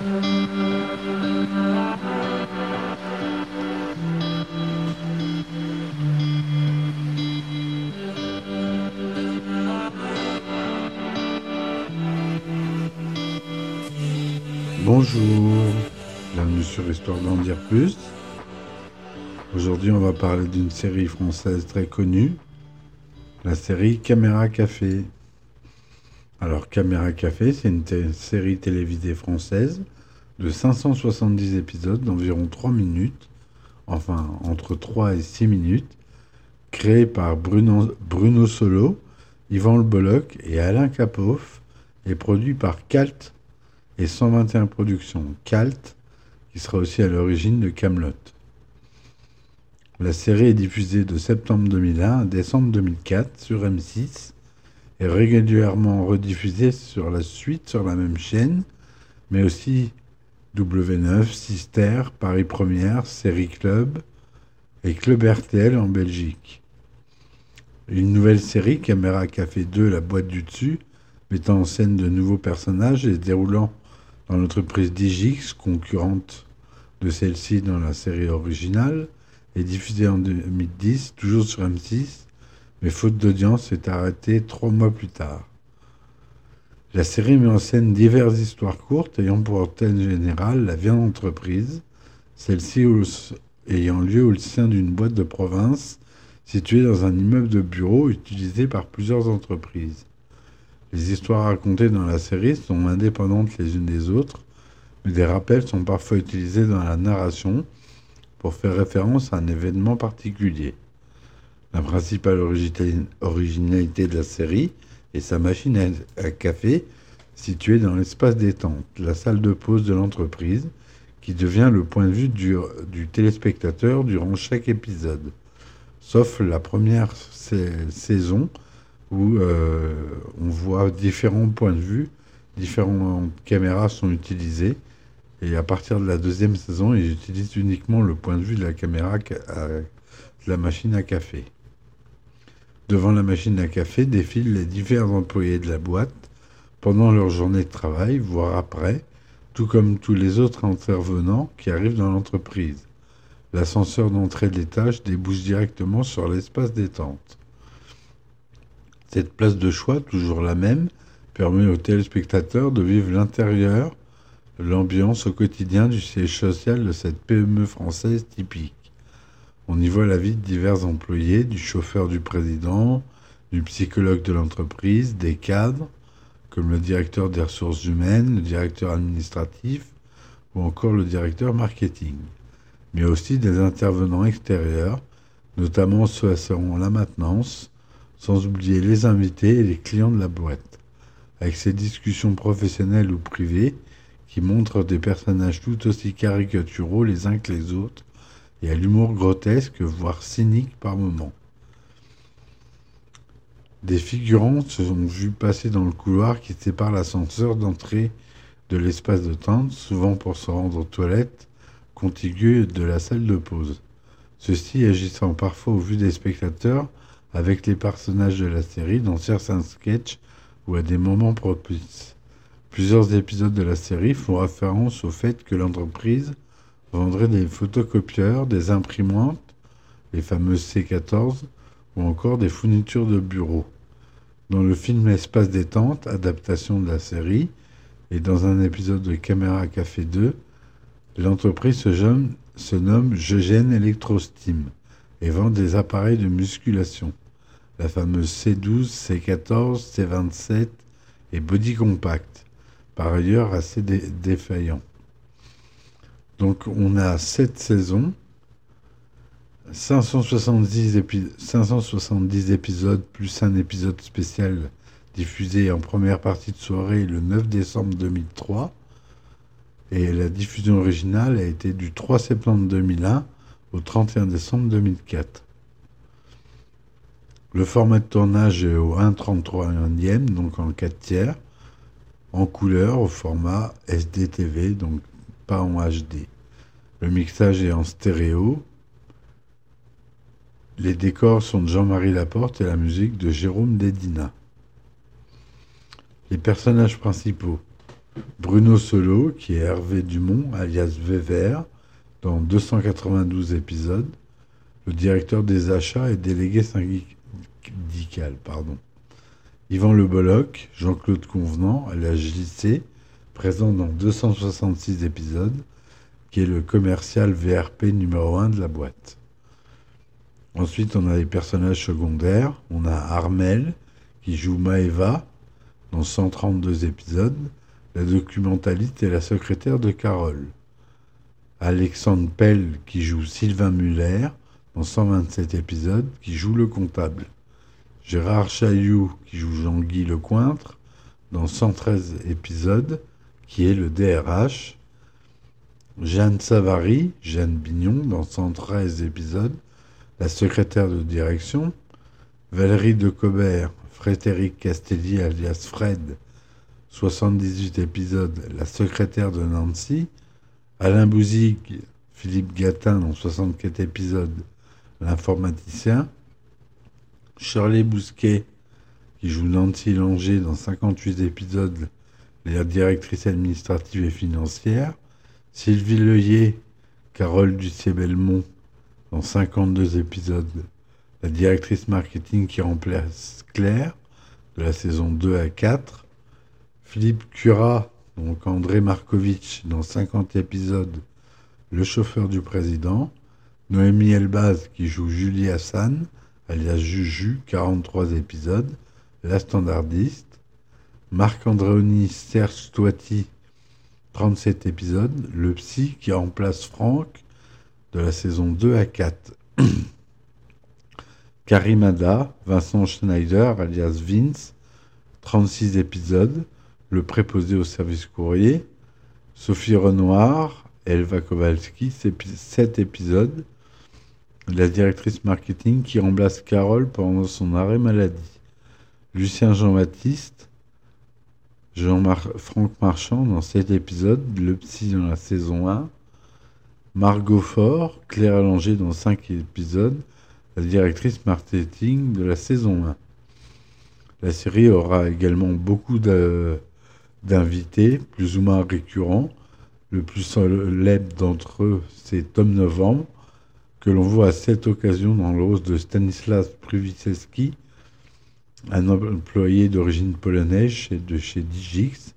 Bonjour, bienvenue sur Histoire d'en dire plus. Aujourd'hui, on va parler d'une série française très connue, la série Caméra Café. Alors, Caméra Café, c'est une série télévisée française de 570 épisodes d'environ 3 minutes, enfin entre 3 et 6 minutes, créée par Bruno, Bruno Solo, Yvan Le Bolloc et Alain Capoff, et produit par Calt et 121 Productions, Calt, qui sera aussi à l'origine de Camelot. La série est diffusée de septembre 2001 à décembre 2004 sur M6 et régulièrement rediffusée sur la suite sur la même chaîne, mais aussi W9, Sister, Paris Première, Série Club et Club RTL en Belgique. Une nouvelle série, Caméra Café 2, La boîte du dessus, mettant en scène de nouveaux personnages et se déroulant dans l'entreprise Digix, concurrente de celle-ci dans la série originale, est diffusée en 2010, toujours sur M6, mais faute d'audience, est arrêtée trois mois plus tard. La série met en scène diverses histoires courtes ayant pour thème général la vie en entreprise, celle-ci ayant lieu au sein d'une boîte de province située dans un immeuble de bureau utilisé par plusieurs entreprises. Les histoires racontées dans la série sont indépendantes les unes des autres, mais des rappels sont parfois utilisés dans la narration pour faire référence à un événement particulier. La principale originalité de la série est sa machine à café située dans l'espace détente, la salle de pause de l'entreprise, qui devient le point de vue du, téléspectateur durant chaque épisode, sauf la première saison où euh, on voit différents points de vue, différentes caméras sont utilisées. Et à partir de la deuxième saison, ils utilisent uniquement le point de vue de la caméra de la machine à café. Devant la machine à café défilent les divers employés de la boîte pendant leur journée de travail, voire après, tout comme tous les autres intervenants qui arrivent dans l'entreprise. L'ascenseur d'entrée de l'étage débouche directement sur l'espace détente. Cette place de choix, toujours la même, permet aux téléspectateurs de vivre l'intérieur, l'ambiance au quotidien du siège social de cette PME française typique. On y voit la vie de divers employés, du chauffeur du président, du psychologue de l'entreprise, des cadres, comme le directeur des ressources humaines, le directeur administratif ou encore le directeur marketing, mais aussi des intervenants extérieurs, notamment ceux assurant la maintenance, sans oublier les invités et les clients de la boîte, avec ses discussions professionnelles ou privées qui montrent des personnages tout aussi caricaturaux les uns que les autres et à l'humour grotesque, voire cynique par moments. Des figurants se sont vus passer dans le couloir qui sépare l'ascenseur d'entrée de l'espace de tente, souvent pour se rendre aux toilettes, contiguës de la salle de pause. Ceux-ci agissant parfois au vu des spectateurs avec les personnages de la série dans certains sketchs ou à des moments propices. Plusieurs épisodes de la série font référence au fait que l'entreprise vendrait des photocopieurs, des imprimantes, les fameuses C14, ou encore des fournitures de bureau. Dans le film Espace détente, adaptation de la série, et dans un épisode de Caméra Café 2, l'entreprise se, se nomme Eugène Electrosteam et vend des appareils de musculation, la fameuse C12, C14, C27 et Body Compact, par ailleurs assez défaillant. Donc on a 7 saisons, 570, 570 épisodes plus un épisode spécial diffusé en première partie de soirée le 9 décembre 2003. Et la diffusion originale a été du 3 septembre 2001 au 31 décembre 2004. Le format de tournage est au 1,33e, donc en 4 tiers, en couleur au format SDTV, donc pas en HD. Le mixage est en stéréo. Les décors sont de Jean-Marie Laporte et la musique de Jérôme Dédina. Les personnages principaux. Bruno Solo, qui est Hervé Dumont, alias Vévert, dans 292 épisodes, le directeur des achats et délégué syndical. Pardon. Yvan Le Bolloc, Jean-Claude Convenant, alias JC, présent dans 266 épisodes, qui est le commercial VRP numéro 1 de la boîte. Ensuite, on a les personnages secondaires. On a Armel, qui joue Maeva, dans 132 épisodes, la documentaliste et la secrétaire de Carole. Alexandre Pell, qui joue Sylvain Muller, dans 127 épisodes, qui joue le comptable. Gérard Chailloux, qui joue Jean-Guy Lecointre, dans 113 épisodes, qui est le DRH. Jeanne Savary, Jeanne Bignon, dans 113 épisodes, la secrétaire de direction. Valérie de Cobert, Frédéric Castelli, alias Fred, 78 épisodes, la secrétaire de Nancy. Alain Bouzig, Philippe Gatin, dans 64 épisodes, l'informaticien. Shirley Bousquet, qui joue Nancy Langer dans 58 épisodes, la directrice administrative et financière. Sylvie Leuillet, Carole Ducier-Belmont, dans 52 épisodes, la directrice marketing qui remplace Claire, de la saison 2 à 4. Philippe Cura, donc André Markovitch, dans 50 épisodes, le chauffeur du président. Noémie Elbaz, qui joue Julie Hassan, alias Juju, 43 épisodes, la standardiste. Marc Andréoni Serge Toiti, 37 épisodes, le psy qui remplace Franck de la saison 2 à 4. Karimada, Vincent Schneider, alias Vince, 36 épisodes, le préposé au service courrier. Sophie Renoir, Elva Kowalski, 7 épisodes. La directrice marketing qui remplace Carole pendant son arrêt maladie. Lucien Jean-Baptiste, Jean-Franck Marchand dans 7 épisodes, Le Psy dans la saison 1, Margot Faure, Claire Allanger dans 5 épisodes, la directrice marketing de la saison 1. La série aura également beaucoup d'invités, plus ou moins récurrents. Le plus célèbre d'entre eux, c'est Tom Novembre, que l'on voit à cette occasion dans le rôle de Stanislas Priviceski, un employé d'origine polonaise de chez Digix,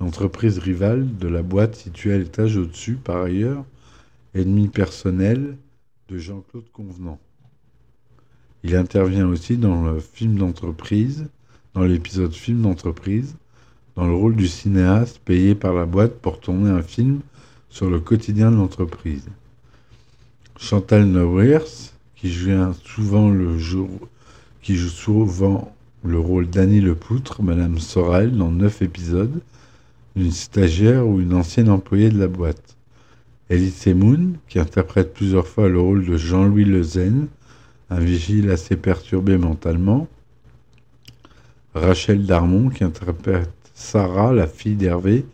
l'entreprise rivale de la boîte située à l'étage au-dessus, par ailleurs, ennemi personnel de Jean-Claude Convenant. Il intervient aussi dans le film d'entreprise, dans l'épisode film d'entreprise, dans le rôle du cinéaste payé par la boîte pour tourner un film sur le quotidien de l'entreprise. Chantal Neuwirth, qui joue souvent le jour, qui joue souvent le rôle d'Annie Lepoutre, Madame Sorel, dans neuf épisodes, une stagiaire ou une ancienne employée de la boîte. Elise Semoun, qui interprète plusieurs fois le rôle de Jean-Louis Lezen, un vigile assez perturbé mentalement. Rachel Darmon, qui interprète Sarah, la fille d'Hervé,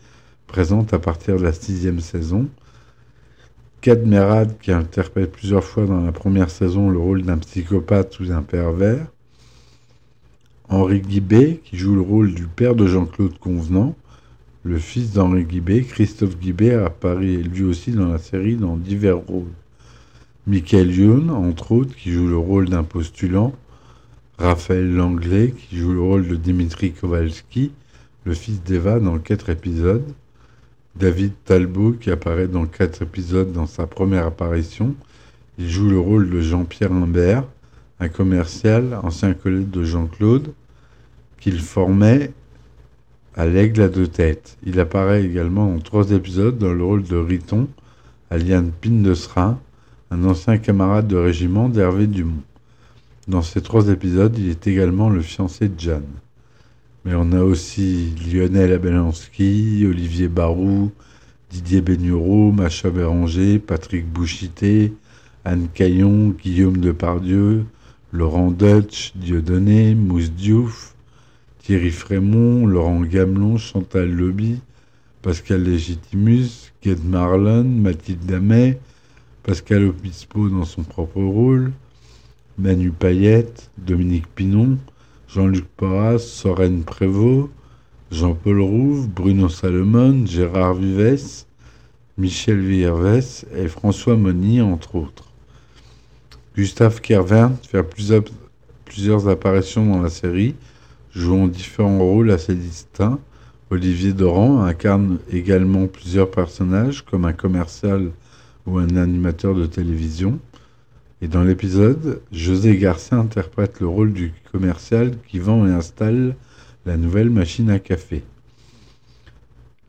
présente à partir de la sixième saison. Kad Merad, qui interprète plusieurs fois dans la première saison le rôle d'un psychopathe ou d'un pervers. Henri Guibet, qui joue le rôle du père de Jean-Claude Convenant, le fils d'Henri Guibet, Christophe Guibet, apparaît lui aussi dans la série dans divers rôles. Michael Youn, entre autres, qui joue le rôle d'un postulant. Raphaël Langlais, qui joue le rôle de Dimitri Kowalski, le fils d'Eva, dans quatre épisodes. David Talbot, qui apparaît dans quatre épisodes dans sa première apparition. Il joue le rôle de Jean-Pierre Imbert, un commercial, ancien collègue de Jean-Claude qu'il formait à l'aigle à deux têtes. Il apparaît également dans trois épisodes dans le rôle de Riton, alias Pindesrin, un ancien camarade de régiment d'Hervé Dumont. Dans ces trois épisodes, il est également le fiancé de Jeanne. Mais on a aussi Lionel Abelanski, Olivier Barou, Didier Bénureau, Macha Béranger, Patrick Bouchité, Anne Caillon, Guillaume Depardieu, Laurent Dutch, Dieudonné, Mousse Diouf, Thierry Frémont, Laurent Gamelon, Chantal Lobby, Pascal Légitimus, Kate Marlon, Mathilde Damet, Pascal Obispo dans son propre rôle, Manu Payette, Dominique Pinon, Jean-Luc Porras, Soren Prévost, Jean-Paul Rouve, Bruno Salomon, Gérard Vives, Michel Vierves et François Monny, entre autres. Gustave Kervin fait plusieurs, apparitions dans la série, jouant différents rôles assez distincts. Olivier Doran incarne également plusieurs personnages, comme un commercial ou un animateur de télévision. Et dans l'épisode, José Garcia interprète le rôle du commercial qui vend et installe la nouvelle machine à café.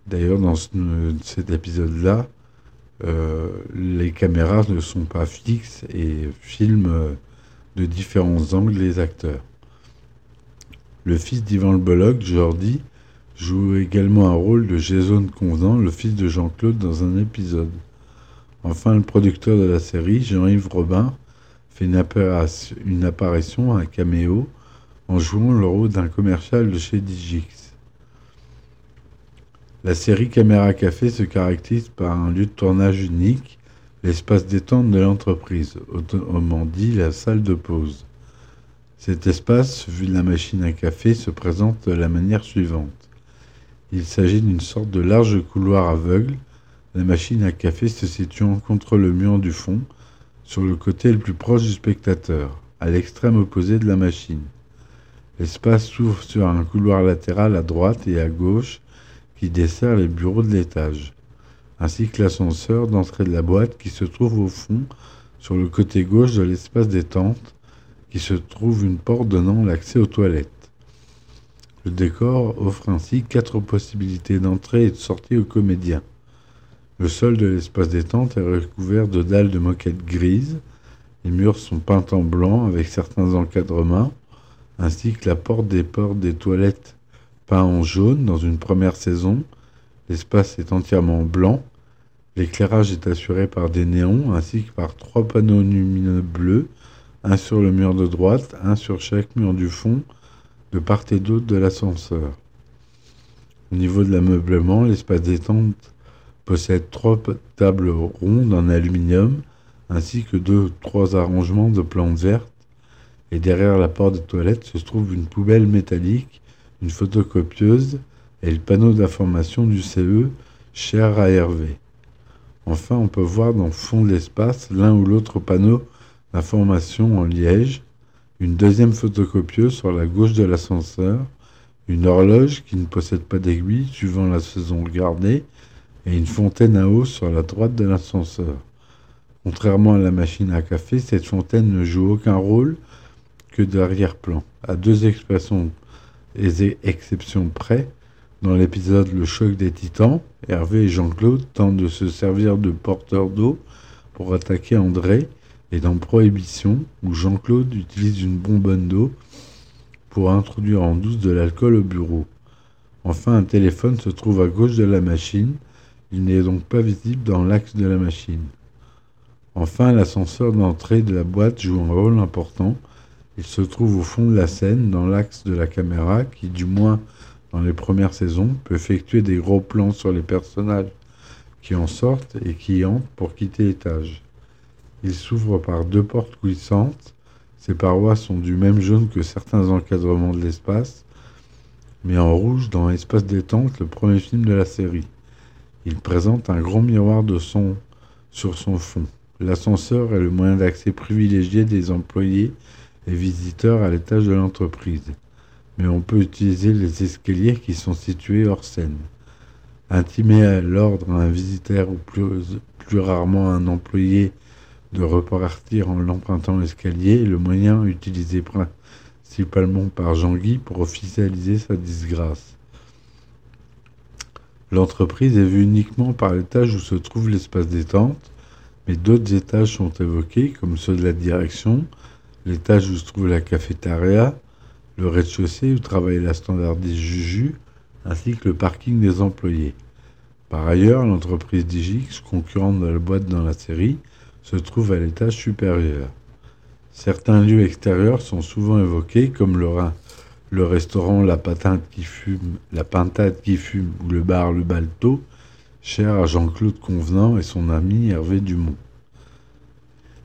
D'ailleurs, dans cet épisode-là, les caméras ne sont pas fixes et filment de différents angles les acteurs. Le fils d'Ivan Le Bolloc, Jordi, joue également un rôle de Jason Convenant, le fils de Jean-Claude, dans un épisode. Enfin, le producteur de la série, Jean-Yves Robin, fait une, une, apparition, un caméo, en jouant le rôle d'un commercial de chez Digix. La série Caméra Café se caractérise par un lieu de tournage unique, l'espace détente de l'entreprise, autrement dit la salle de pause. Cet espace, vu de la machine à café, se présente de la manière suivante. Il s'agit d'une sorte de large couloir aveugle, la machine à café se situant contre le mur du fond, sur le côté le plus proche du spectateur, à l'extrême opposé de la machine. L'espace s'ouvre sur un couloir latéral à droite et à gauche qui dessert les bureaux de l'étage, ainsi que l'ascenseur d'entrée de la boîte qui se trouve au fond sur le côté gauche de l'espace détente qui se trouve une porte donnant l'accès aux toilettes. Le décor offre ainsi quatre possibilités d'entrée et de sortie aux comédiens. Le sol de l'espace détente est recouvert de dalles de moquette grises. Les murs sont peints en blanc avec certains encadrements ainsi que la porte des portes des toilettes peint en jaune dans une première saison. L'espace est entièrement blanc. L'éclairage est assuré par des néons ainsi que par trois panneaux lumineux bleus, un sur le mur de droite, un sur chaque mur du fond, de part et d'autre de l'ascenseur. Au niveau de l'ameublement, l'espace détente possède trois tables rondes en aluminium ainsi que deux ou trois arrangements de plantes vertes et derrière la porte des toilettes se trouve une poubelle métallique, une photocopieuse et le panneau d'information du CE cher à Hervé. Enfin, on peut voir dans le fond de l'espace l'un ou l'autre panneau d'information en liège, une deuxième photocopieuse sur la gauche de l'ascenseur, une horloge qui ne possède pas d'aiguille suivant la saison regardée, et une fontaine à eau sur la droite de l'ascenseur. Contrairement à la machine à café, cette fontaine ne joue aucun rôle que d'arrière-plan. À deux expressions et exceptions près, dans l'épisode Le choc des titans, Hervé et Jean-Claude tentent de se servir de porteurs d'eau pour attaquer André, et dans Prohibition, où Jean-Claude utilise une bonbonne d'eau pour introduire en douce de l'alcool au bureau. Enfin, un téléphone se trouve à gauche de la machine, il n'est donc pas visible dans l'axe de la machine. Enfin, l'ascenseur d'entrée de la boîte joue un rôle important, il se trouve au fond de la scène, dans l'axe de la caméra, qui, du moins dans les premières saisons, peut effectuer des gros plans sur les personnages qui en sortent et qui entrent pour quitter l'étage. Il s'ouvre par deux portes glissantes. Ses parois sont du même jaune que certains encadrements de l'espace, mais en rouge dans Espace détente, le premier film de la série. Il présente un grand miroir de son sur son fond. L'ascenseur est le moyen d'accès privilégié des employés et visiteurs à l'étage de l'entreprise, mais on peut utiliser les escaliers qui sont situés hors scène. Intimer à l'ordre à un visiteur ou plus, plus rarement à un employé de repartir en l'empruntant l'escalier est le moyen utilisé principalement par Jean-Guy pour officialiser sa disgrâce. L'entreprise est vue uniquement par l'étage où se trouve l'espace détente, mais d'autres étages sont évoqués, comme ceux de la direction, l'étage où se trouve la cafétéria, le rez-de-chaussée où travaille la standardiste Juju, ainsi que le parking des employés. Par ailleurs, l'entreprise Digix, concurrente de la boîte dans la série, se trouve à l'étage supérieur. Certains lieux extérieurs sont souvent évoqués, comme le, restaurant La qui fume, La Pintade qui fume ou le bar Le Balto, cher à Jean-Claude Convenant et son ami Hervé Dumont.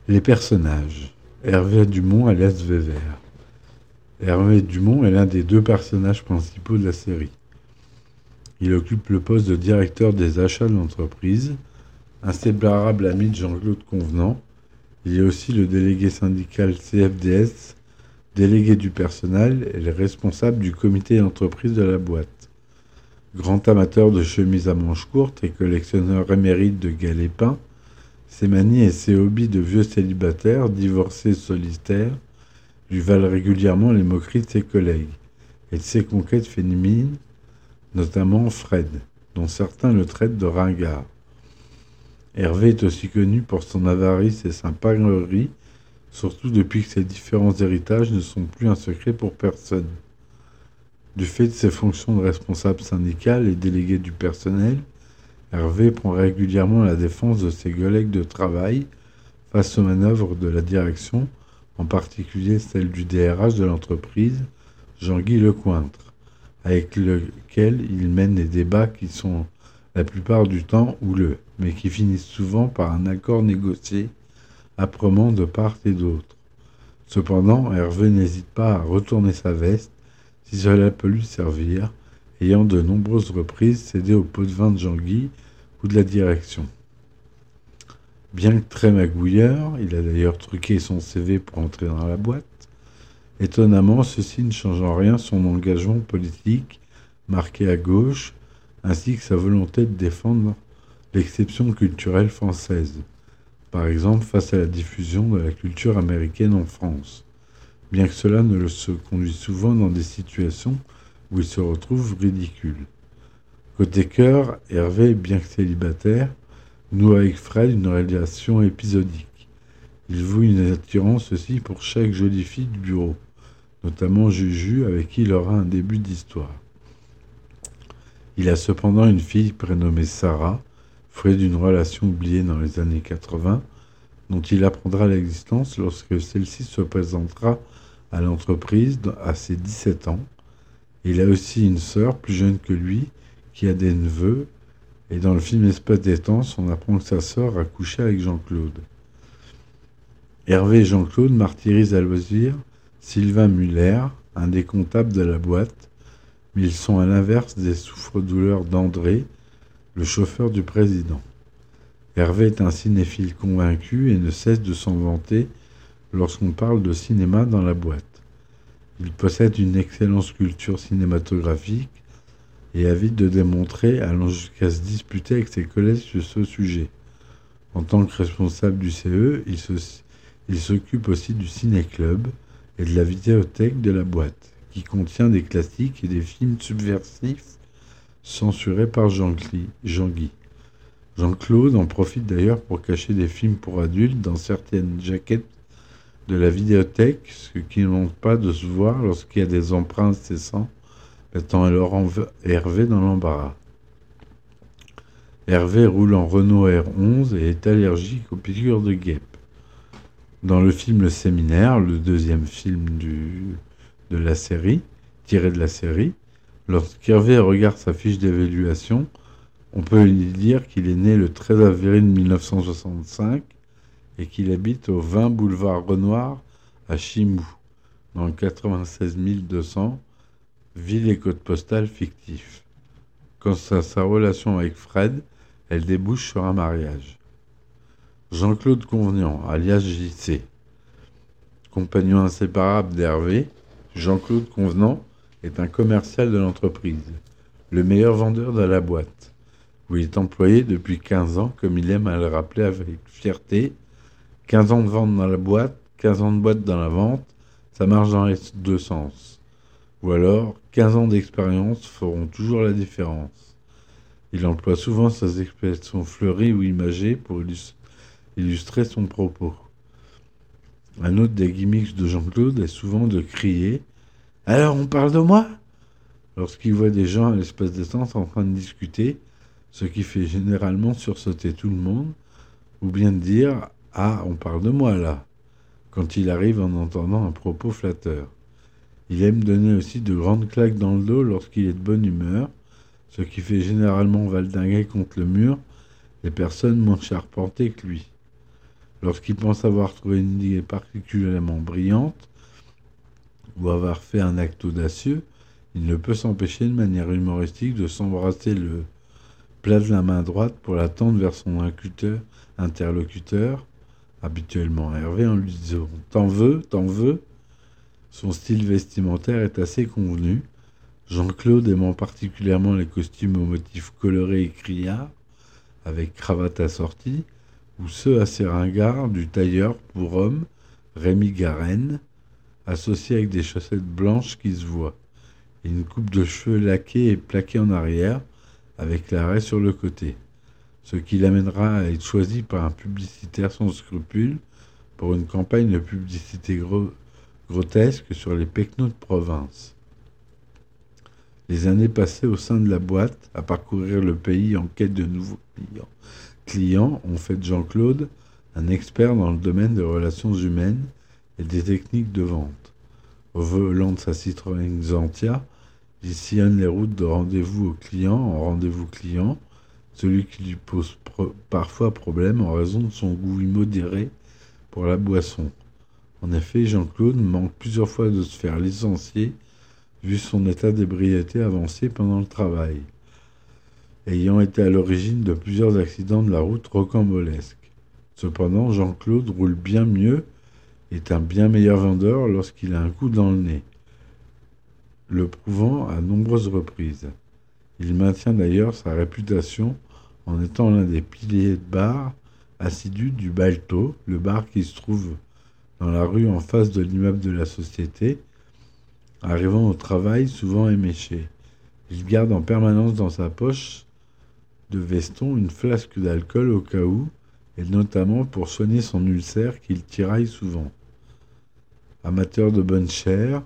Les personnages. Hervé Dumont alias Vévert. Hervé Dumont est l'un des deux personnages principaux de la série. Il occupe le poste de directeur des achats de l'entreprise, inséparable ami de Jean-Claude Convenant. Il est aussi le délégué syndical CFDS, délégué du personnel et le responsable du comité d'entreprise de la boîte. Grand amateur de chemises à manches courtes et collectionneur émérite de galets ses manies et ses hobbies de vieux célibataires, divorcés solitaires, lui valent régulièrement les moqueries de ses collègues et de ses conquêtes féminines, notamment Fred, dont certains le traitent de ringard. Hervé est aussi connu pour son avarice et sa pagrerie, surtout depuis que ses différents héritages ne sont plus un secret pour personne. Du fait de ses fonctions de responsable syndical et délégué du personnel, Hervé prend régulièrement la défense de ses collègues de travail face aux manœuvres de la direction, en particulier celle du DRH de l'entreprise, Jean-Guy Lecointre, avec lequel il mène des débats qui sont la plupart du temps houleux, mais qui finissent souvent par un accord négocié âprement de part et d'autre. Cependant, Hervé n'hésite pas à retourner sa veste si cela peut lui servir, ayant de nombreuses reprises cédé au pot de vin de Jean-Guy ou de la direction. Bien que très magouilleur, il a d'ailleurs truqué son CV pour entrer dans la boîte, étonnamment ceci ne change en rien son engagement politique marqué à gauche, ainsi que sa volonté de défendre l'exception culturelle française, par exemple face à la diffusion de la culture américaine en France bien que cela ne se conduise souvent dans des situations où il se retrouve ridicule. Côté cœur, Hervé, bien que célibataire, noue avec Fred une relation épisodique. Il voue une attirance aussi pour chaque jolie fille du bureau, notamment Juju, avec qui il aura un début d'histoire. Il a cependant une fille prénommée Sarah, fruit d'une relation oubliée dans les années 80, dont il apprendra l'existence lorsque celle-ci se présentera à l'entreprise à ses 17 ans. Il a aussi une sœur plus jeune que lui qui a des neveux. Et dans le film Espace des temps, on apprend que sa sœur a couché avec Jean-Claude. Hervé et Jean-Claude martyrisent à loisir Sylvain Muller, un des comptables de la boîte, mais ils sont à l'inverse des souffres-douleurs d'André, le chauffeur du président. Hervé est un cinéphile convaincu et ne cesse de s'en vanter lorsqu'on parle de cinéma dans la boîte. Il possède une excellente culture cinématographique et avide de démontrer, allant jusqu'à se disputer avec ses collègues sur ce sujet. En tant que responsable du CE, il s'occupe aussi du ciné-club et de la vidéothèque de la boîte, qui contient des classiques et des films subversifs censurés par Jean-Guy. Jean-Claude en profite d'ailleurs pour cacher des films pour adultes dans certaines jaquettes de la vidéothèque, ce qui ne manque pas de se voir lorsqu'il y a des empreintes cessants, mettant alors Hervé dans l'embarras. Hervé roule en Renault R11 et est allergique aux piqûres de guêpes. Dans le film Le Séminaire, le deuxième film de la série, tiré de la série, lorsqu'Hervé regarde sa fiche d'évaluation, on peut lui dire qu'il est né le 13 avril 1965 et qu'il habite au 20 boulevard Renoir à Chimou, dans le 96 200, ville et code postal fictif. Quant à sa relation avec Fred, elle débouche sur un mariage. Jean-Claude Convenant, alias JC, compagnon inséparable d'Hervé, Jean-Claude Convenant est un commercial de l'entreprise, le meilleur vendeur de la boîte, où il est employé depuis 15 ans, comme il aime à le rappeler avec fierté 15 ans de vente dans la boîte, 15 ans de boîte dans la vente, ça marche dans les deux sens. Ou alors, 15 ans d'expérience feront toujours la différence. Il emploie souvent ses expressions fleuries ou imagées pour illustrer son propos. Un autre des gimmicks de Jean-Claude est souvent de crier Alors on parle de moi? Lorsqu'il voit des gens à l'espace détente en train de discuter, ce qui fait généralement sursauter tout le monde, ou bien de dire ah, on parle de moi là, quand il arrive en entendant un propos flatteur. Il aime donner aussi de grandes claques dans le dos lorsqu'il est de bonne humeur, ce qui fait généralement valdinguer contre le mur les personnes moins charpentées que lui. Lorsqu'il pense avoir trouvé une idée particulièrement brillante, ou avoir fait un acte audacieux, il ne peut s'empêcher de manière humoristique de s'embrasser le plat de la main droite pour la tendre vers son interlocuteur, habituellement Hervé, en lui disant T'en veux T'en veux. Son style vestimentaire est assez convenu. Jean-Claude aimant particulièrement les costumes aux motifs colorés et criards, avec cravate assortie, ou ceux assez ringards du tailleur pour homme, Rémi Garenne, associé avec des chaussettes blanches qui se voient, et une coupe de cheveux laquée et plaquée en arrière, avec l'arrêt sur le côté, ce qui l'amènera à être choisi par un publicitaire sans scrupules pour une campagne de publicité grotesque sur les pecnos de province. Les années passées au sein de la boîte, à parcourir le pays en quête de nouveaux clients, ont fait de Jean-Claude un expert dans le domaine des relations humaines et des techniques de vente. Au volant de sa Citroën Xantia, il sillonne les routes de rendez-vous aux clients en rendez-vous client, celui qui lui pose parfois problème en raison de son goût immodéré pour la boisson. En effet, Jean-Claude manque plusieurs fois de se faire licencier vu son état d'ébriété avancé pendant le travail, ayant été à l'origine de plusieurs accidents de la route rocambolesques. Cependant, Jean-Claude roule bien mieux et est un bien meilleur vendeur lorsqu'il a un coup dans le nez, le prouvant à nombreuses reprises. Il maintient d'ailleurs sa réputation en étant l'un des piliers de bar assidus du Balto, le bar qui se trouve dans la rue en face de l'immeuble de la société Arrivant au travail, souvent éméché, il garde en permanence dans sa poche de veston une flasque d'alcool au cas où, et notamment pour soigner son ulcère qu'il tiraille souvent. Amateur de bonne chair,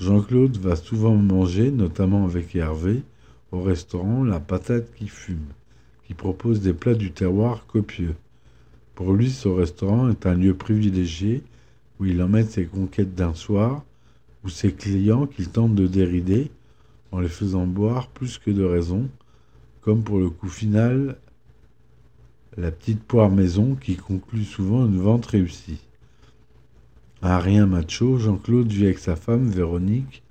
Jean-Claude va souvent manger, notamment avec Hervé, au restaurant La Patate qui fume, qui propose des plats du terroir copieux. Pour lui, ce restaurant est un lieu privilégié où il emmène ses conquêtes d'un soir ou ses clients qu'il tente de dérider en les faisant boire plus que de raison, comme pour le coup final, la petite poire maison qui conclut souvent une vente réussie. Un rien macho, Jean-Claude vit avec sa femme Véronique,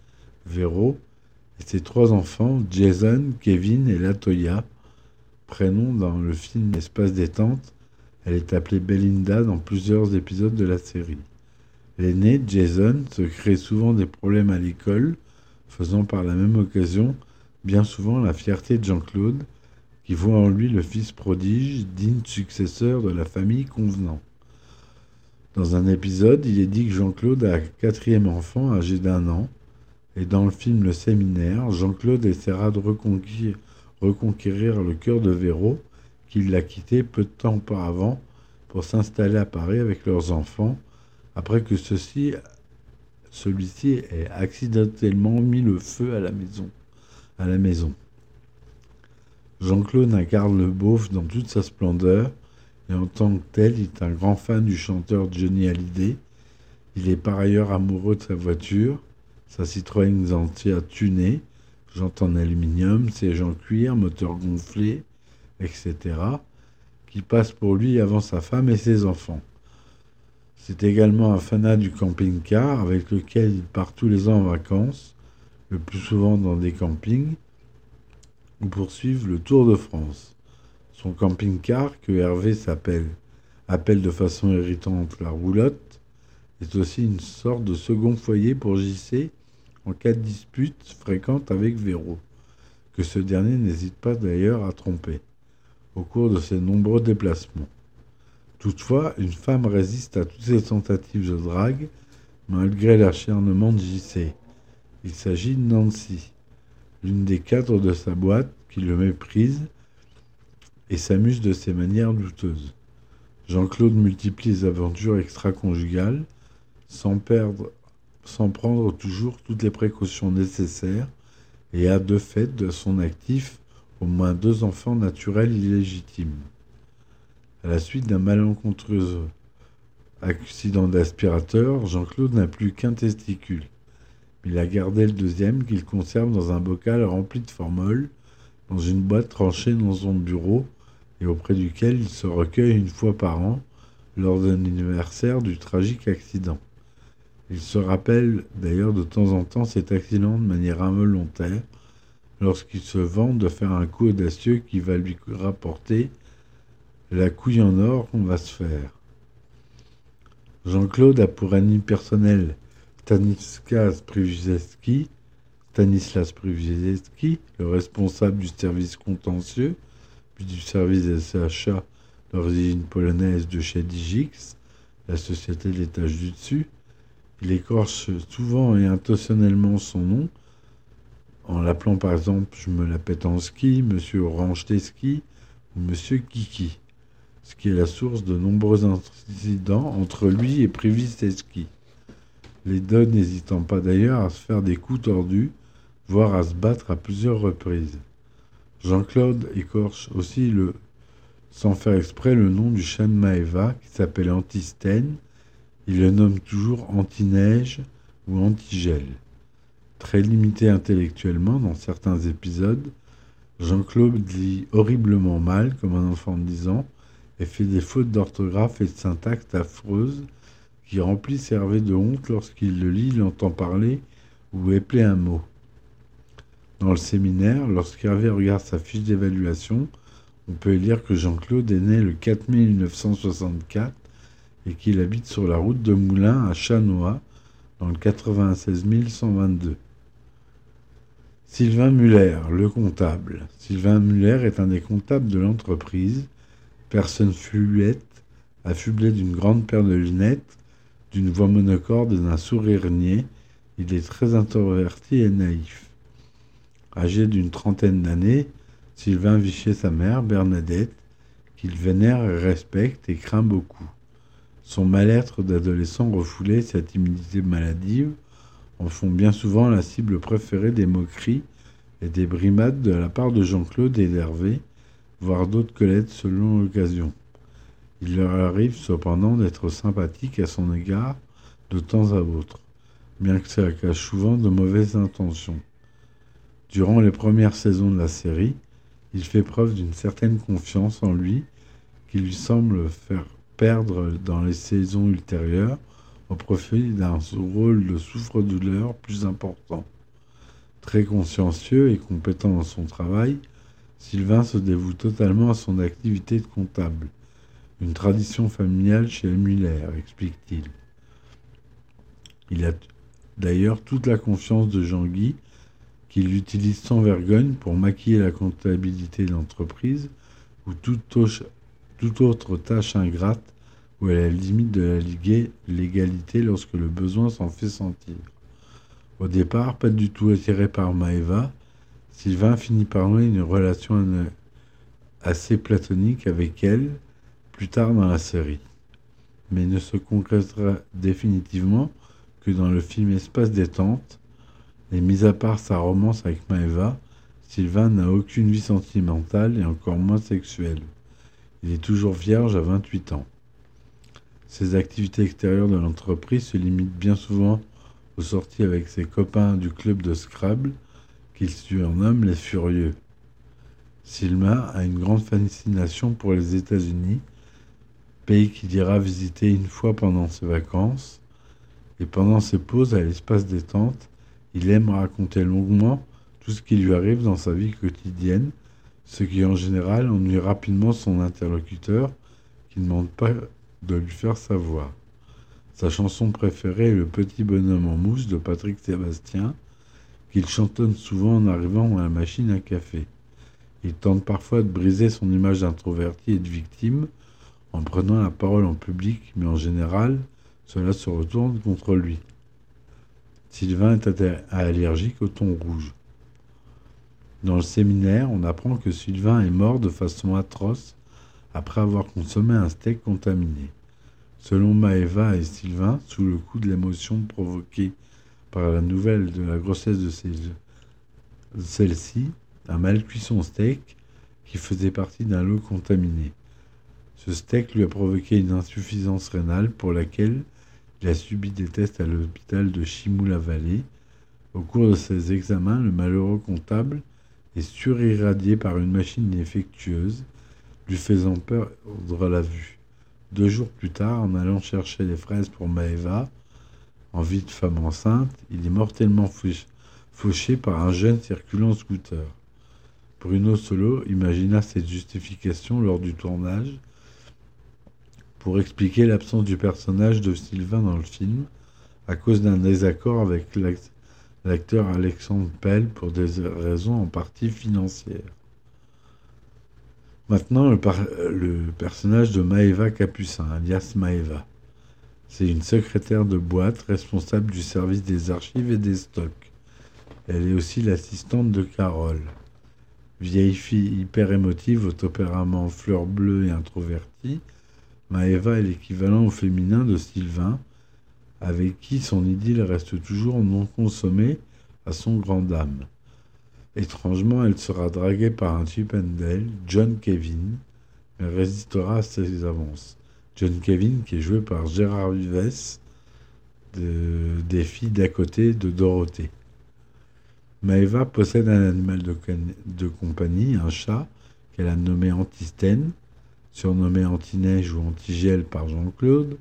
Véro, et ses trois enfants, Jason, Kevin et Latoya, prénom dans le film Espace détente. Elle est appelée Belinda dans plusieurs épisodes de la série. L'aîné, Jason, se crée souvent des problèmes à l'école, faisant par la même occasion bien souvent la fierté de Jean-Claude, qui voit en lui le fils prodige, digne successeur de la famille convenant. Dans un épisode, il est dit que Jean-Claude a un quatrième enfant âgé d'un an, et dans le film Le Séminaire, Jean-Claude essaiera de reconquérir, reconquérir le cœur de Véro, qu'il l'a quitté peu de temps auparavant pour s'installer à Paris avec leurs enfants, après que celui-ci ait accidentellement mis le feu à la maison. À la maison. Jean-Claude incarne le beauf dans toute sa splendeur, et en tant que tel, il est un grand fan du chanteur Johnny Hallyday. Il est par ailleurs amoureux de sa voiture, sa Citroën Xantia tunée, jante en aluminium, siège en cuir, moteur gonflé, etc., qui passe pour lui avant sa femme et ses enfants. C'est également un fanat du camping-car avec lequel il part tous les ans en vacances, le plus souvent dans des campings, ou poursuivre le Tour de France. Son camping-car, que Hervé s'appelle, appelle de façon irritante la roulotte, est aussi une sorte de second foyer pour JC en cas de dispute fréquente avec Véro, que ce dernier n'hésite pas d'ailleurs à tromper au cours de ses nombreux déplacements. Toutefois, une femme résiste à toutes ces tentatives de drague, malgré l'acharnement de JC. Il s'agit de Nancy, l'une des cadres de sa boîte, qui le méprise et s'amuse de ses manières douteuses. Jean-Claude multiplie les aventures extra-conjugales, sans perdre, sans prendre toujours toutes les précautions nécessaires, et a de fait de son actif au moins deux enfants naturels illégitimes. À la suite d'un malencontreux accident d'aspirateur, Jean-Claude n'a plus qu'un testicule. Il a gardé le deuxième qu'il conserve dans un bocal rempli de formol, dans une boîte tranchée dans son bureau et auprès duquel il se recueille une fois par an lors d'un anniversaire du tragique accident. Il se rappelle d'ailleurs de temps en temps cet accident de manière involontaire lorsqu'il se vante de faire un coup audacieux qui va lui rapporter la couille en or qu'on va se faire. Jean-Claude a pour ami personnel Stanislas Privizeski, Stanislas le responsable du service contentieux, puis du service des achats d'origine polonaise de chez Digix, la société d'étage du dessus. Il écorche souvent et intentionnellement son nom, en l'appelant par exemple Je me la pète en ski, Monsieur Orange ou Monsieur Kiki, ce qui est la source de nombreux incidents entre lui et Teski. Les deux n'hésitant pas d'ailleurs à se faire des coups tordus, voire à se battre à plusieurs reprises. Jean-Claude écorche aussi le, sans faire exprès le nom du chêne Maeva qui s'appelle Antistène. Il le nomme toujours Anti-Neige ou Antigel. Très limité intellectuellement dans certains épisodes, Jean-Claude lit horriblement mal, comme un enfant de 10 ans, et fait des fautes d'orthographe et de syntaxe affreuses qui remplissent Hervé de honte lorsqu'il le lit, l'entend parler ou épeler un mot. Dans le séminaire, lorsqu'Hervé regarde sa fiche d'évaluation, on peut lire que Jean-Claude est né le 4 mai 1964 et qu'il habite sur la route de Moulins à Chanois, dans le 96 122. Sylvain Muller, le comptable. Sylvain Muller est un des comptables de l'entreprise, personne fluette, affublé d'une grande paire de lunettes, d'une voix monocorde et d'un sourire niais. Il est très introverti et naïf. Âgé d'une trentaine d'années, Sylvain vit chez sa mère, Bernadette, qu'il vénère respecte et craint beaucoup. Son mal-être d'adolescent refoulé, sa timidité maladive, en font bien souvent la cible préférée des moqueries et des brimades de la part de Jean-Claude et d'Hervé, voire d'autres collègues selon l'occasion. Il leur arrive cependant d'être sympathiques à son égard de temps à autre, bien que cela cache souvent de mauvaises intentions. Durant les premières saisons de la série, il fait preuve d'une certaine confiance en lui qui lui semble faire perdre dans les saisons ultérieures au profit d'un rôle de souffre-douleur plus important. Très consciencieux et compétent dans son travail, Sylvain se dévoue totalement à son activité de comptable. Une tradition familiale chez Muller, explique-t-il. Il a d'ailleurs toute la confiance de Jean-Guy, qu'il utilise sans vergogne pour maquiller la comptabilité de l'entreprise ou toute, autre tâche ingrate est à la limite de la légalité lorsque le besoin s'en fait sentir. Au départ, pas du tout attiré par Maeva, Sylvain finit par nouer une relation assez platonique avec elle plus tard dans la série, mais ne se concrétisera définitivement que dans le film Espace détente, et mis à part sa romance avec Maeva, Sylvain n'a aucune vie sentimentale et encore moins sexuelle. Il est toujours vierge à 28 ans. Ses activités extérieures de l'entreprise se limitent bien souvent aux sorties avec ses copains du club de Scrabble, qu'il surnomme les Furieux. Sylvain a une grande fascination pour les États-Unis, pays qu'il ira visiter une fois pendant ses vacances, et pendant ses pauses à l'espace détente, il aime raconter longuement tout ce qui lui arrive dans sa vie quotidienne, ce qui en général ennuie rapidement son interlocuteur, qui ne demande pas de lui faire savoir. Sa chanson préférée est Le petit bonhomme en mousse de Patrick Sébastien, qu'il chantonne souvent en arrivant à la machine à café. Il tente parfois de briser son image d'introverti et de victime en prenant la parole en public, mais en général, cela se retourne contre lui. Sylvain est allergique au thon rouge. Dans le séminaire, on apprend que Sylvain est mort de façon atroce après avoir consommé un steak contaminé. Selon Maeva et Sylvain, sous le coup de l'émotion provoquée par la nouvelle de la grossesse de celle-ci, a mal cuit son steak qui faisait partie d'un lot contaminé. Ce steak lui a provoqué une insuffisance rénale pour laquelle il a subi des tests à l'hôpital de Chimou-la-Vallée. Au cours de ses examens, le malheureux comptable est surirradié par une machine défectueuse, lui faisant perdre la vue. Deux jours plus tard, en allant chercher les fraises pour Maeva, En vie de femme enceinte, il est mortellement fauché par un jeune circulant scooter. Bruno Solo imagina cette justification lors du tournage pour expliquer l'absence du personnage de Sylvain dans le film à cause d'un désaccord avec l'acteur Alexandre Pell pour des raisons en partie financières. Maintenant, le, personnage de Maeva Capucin, alias Maeva. C'est une secrétaire de boîte responsable du service des archives et des stocks. Elle est aussi l'assistante de Carole. Vieille fille hyper émotive au tempérament fleur bleue et introvertie, Maeva est l'équivalent au féminin de Sylvain, avec qui son idylle reste toujours non consommée à son grand âme. Étrangement, elle sera draguée par un Chippendale, John Kevin, mais résistera à ses avances. John Kevin, qui est joué par Gérard Vives, des filles d'à côté de Dorothée. Maeva possède un animal de, compagnie, un chat, qu'elle a nommé Antistène, surnommé Antineige ou Antigel par Jean-Claude,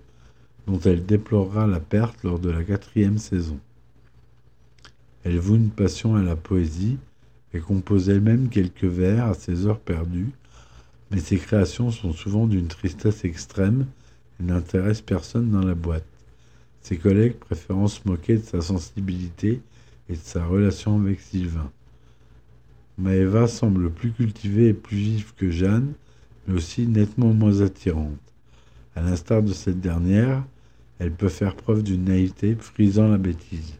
dont elle déplorera la perte lors de la quatrième saison. Elle voue une passion à la poésie et compose elle-même quelques vers à ses heures perdues, mais ses créations sont souvent d'une tristesse extrême et n'intéressent personne dans la boîte. Ses collègues préférant se moquer de sa sensibilité et de sa relation avec Sylvain. Maëva semble plus cultivée et plus vive que Jeanne, mais aussi nettement moins attirante. À l'instar de cette dernière, elle peut faire preuve d'une naïveté frisant la bêtise.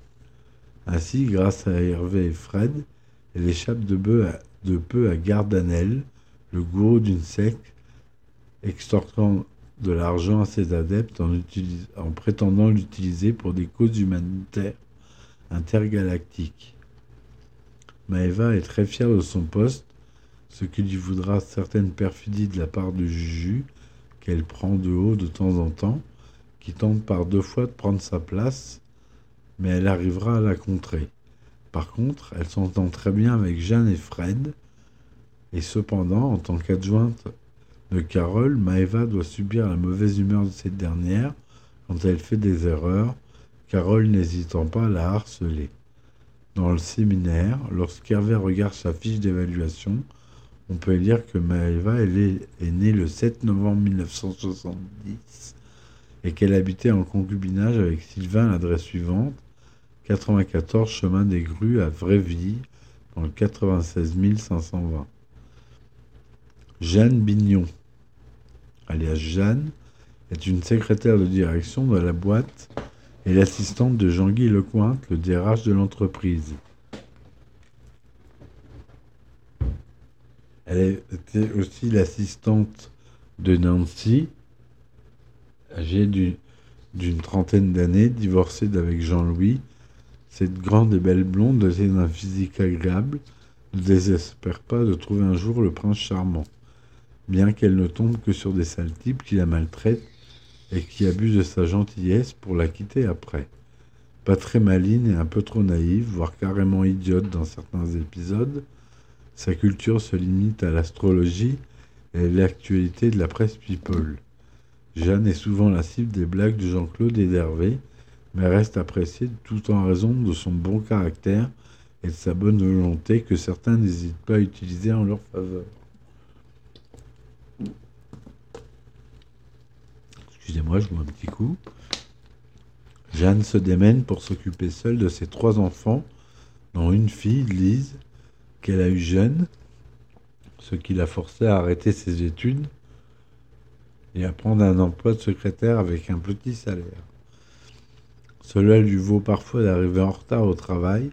Ainsi, grâce à Hervé et Fred, elle échappe de peu à, Gardanel, le gourou d'une secte, extorquant de l'argent à ses adeptes en, en prétendant l'utiliser pour des causes humanitaires intergalactiques. Maeva est très fière de son poste, ce qui lui voudra certaines perfidies de la part de Juju, qu'elle prend de haut de temps en temps, qui tente par deux fois de prendre sa place, mais elle arrivera à la contrer. Par contre, elle s'entend très bien avec Jeanne et Fred, et cependant, en tant qu'adjointe de Carole, Maeva doit subir la mauvaise humeur de cette dernière quand elle fait des erreurs, Carole n'hésitant pas à la harceler. Dans le séminaire, lorsqu'Hervé regarde sa fiche d'évaluation, on peut dire que Maeva est, est née le 7 novembre 1970 et qu'elle habitait en concubinage avec Sylvain à l'adresse suivante 94 chemin des Grues à Vréville, dans le 96 520. Jeanne Bignon, alias Jeanne, est une secrétaire de direction de la boîte et l'assistante de Jean-Guy Lecointe, le DRH de l'entreprise. Elle était aussi l'assistante de Nancy, âgée d'une trentaine d'années, divorcée d'avec Jean-Louis, cette grande et belle blonde, dotée d'un physique agréable, ne désespère pas de trouver un jour le prince charmant, bien qu'elle ne tombe que sur des sales types qui la maltraitent et qui abusent de sa gentillesse pour la quitter après. Pas très maline et un peu trop naïve, voire carrément idiote dans certains épisodes, sa culture se limite à l'astrologie et l'actualité de la presse people. Jeanne est souvent la cible des blagues de Jean-Claude et d'Hervé, mais reste apprécié tout en raison de son bon caractère et de sa bonne volonté que certains n'hésitent pas à utiliser en leur faveur. Excusez-moi, je vois un petit coup. Jeanne se démène pour s'occuper seule de ses trois enfants, dont une fille, Lise, qu'elle a eue jeune, ce qui l'a forcée à arrêter ses études et à prendre un emploi de secrétaire avec un petit salaire. Cela lui vaut parfois d'arriver en retard au travail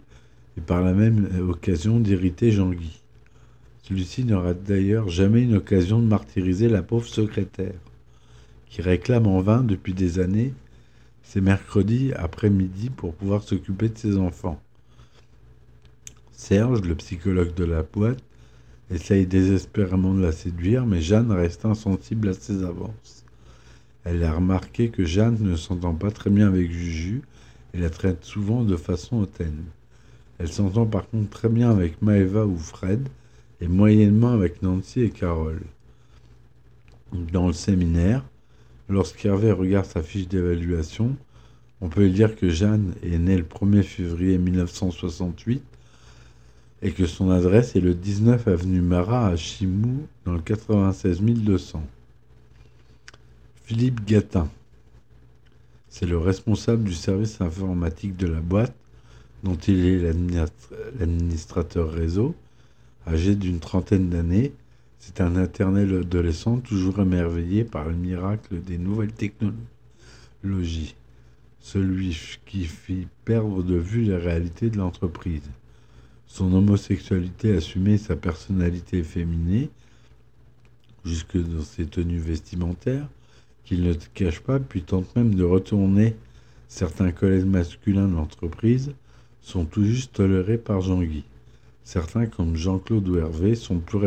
et par la même occasion d'irriter Jean-Guy. Celui-ci n'aura d'ailleurs jamais une occasion de martyriser la pauvre secrétaire, qui réclame en vain depuis des années ses mercredis après-midi pour pouvoir s'occuper de ses enfants. Serge, le psychologue de la boîte, essaye désespérément de la séduire, mais Jeanne reste insensible à ses avances. Elle a remarqué que Jeanne ne s'entend pas très bien avec Juju et la traite souvent de façon hautaine. Elle s'entend par contre très bien avec Maeva ou Fred et moyennement avec Nancy et Carole. Dans le séminaire, lorsqu'Hervé regarde sa fiche d'évaluation, On peut dire que Jeanne est née le 1er février 1968 et que son adresse est le 19 avenue Marat à Chimou dans le 96 200. Philippe Gatin, c'est le responsable du service informatique de la boîte dont il est l'administrateur réseau, âgé d'une trentaine d'années. C'est un éternel adolescent toujours émerveillé par le miracle des nouvelles technologies, celui qui fit perdre de vue la réalité de l'entreprise son homosexualité assumée, sa personnalité féminine, jusque dans ses tenues vestimentaires, qu'il ne cache pas, puis tente même de retourner certains collègues masculins de l'entreprise, sont tout juste tolérés par Jean-Guy. Certains, comme Jean-Claude ou Hervé, sont plus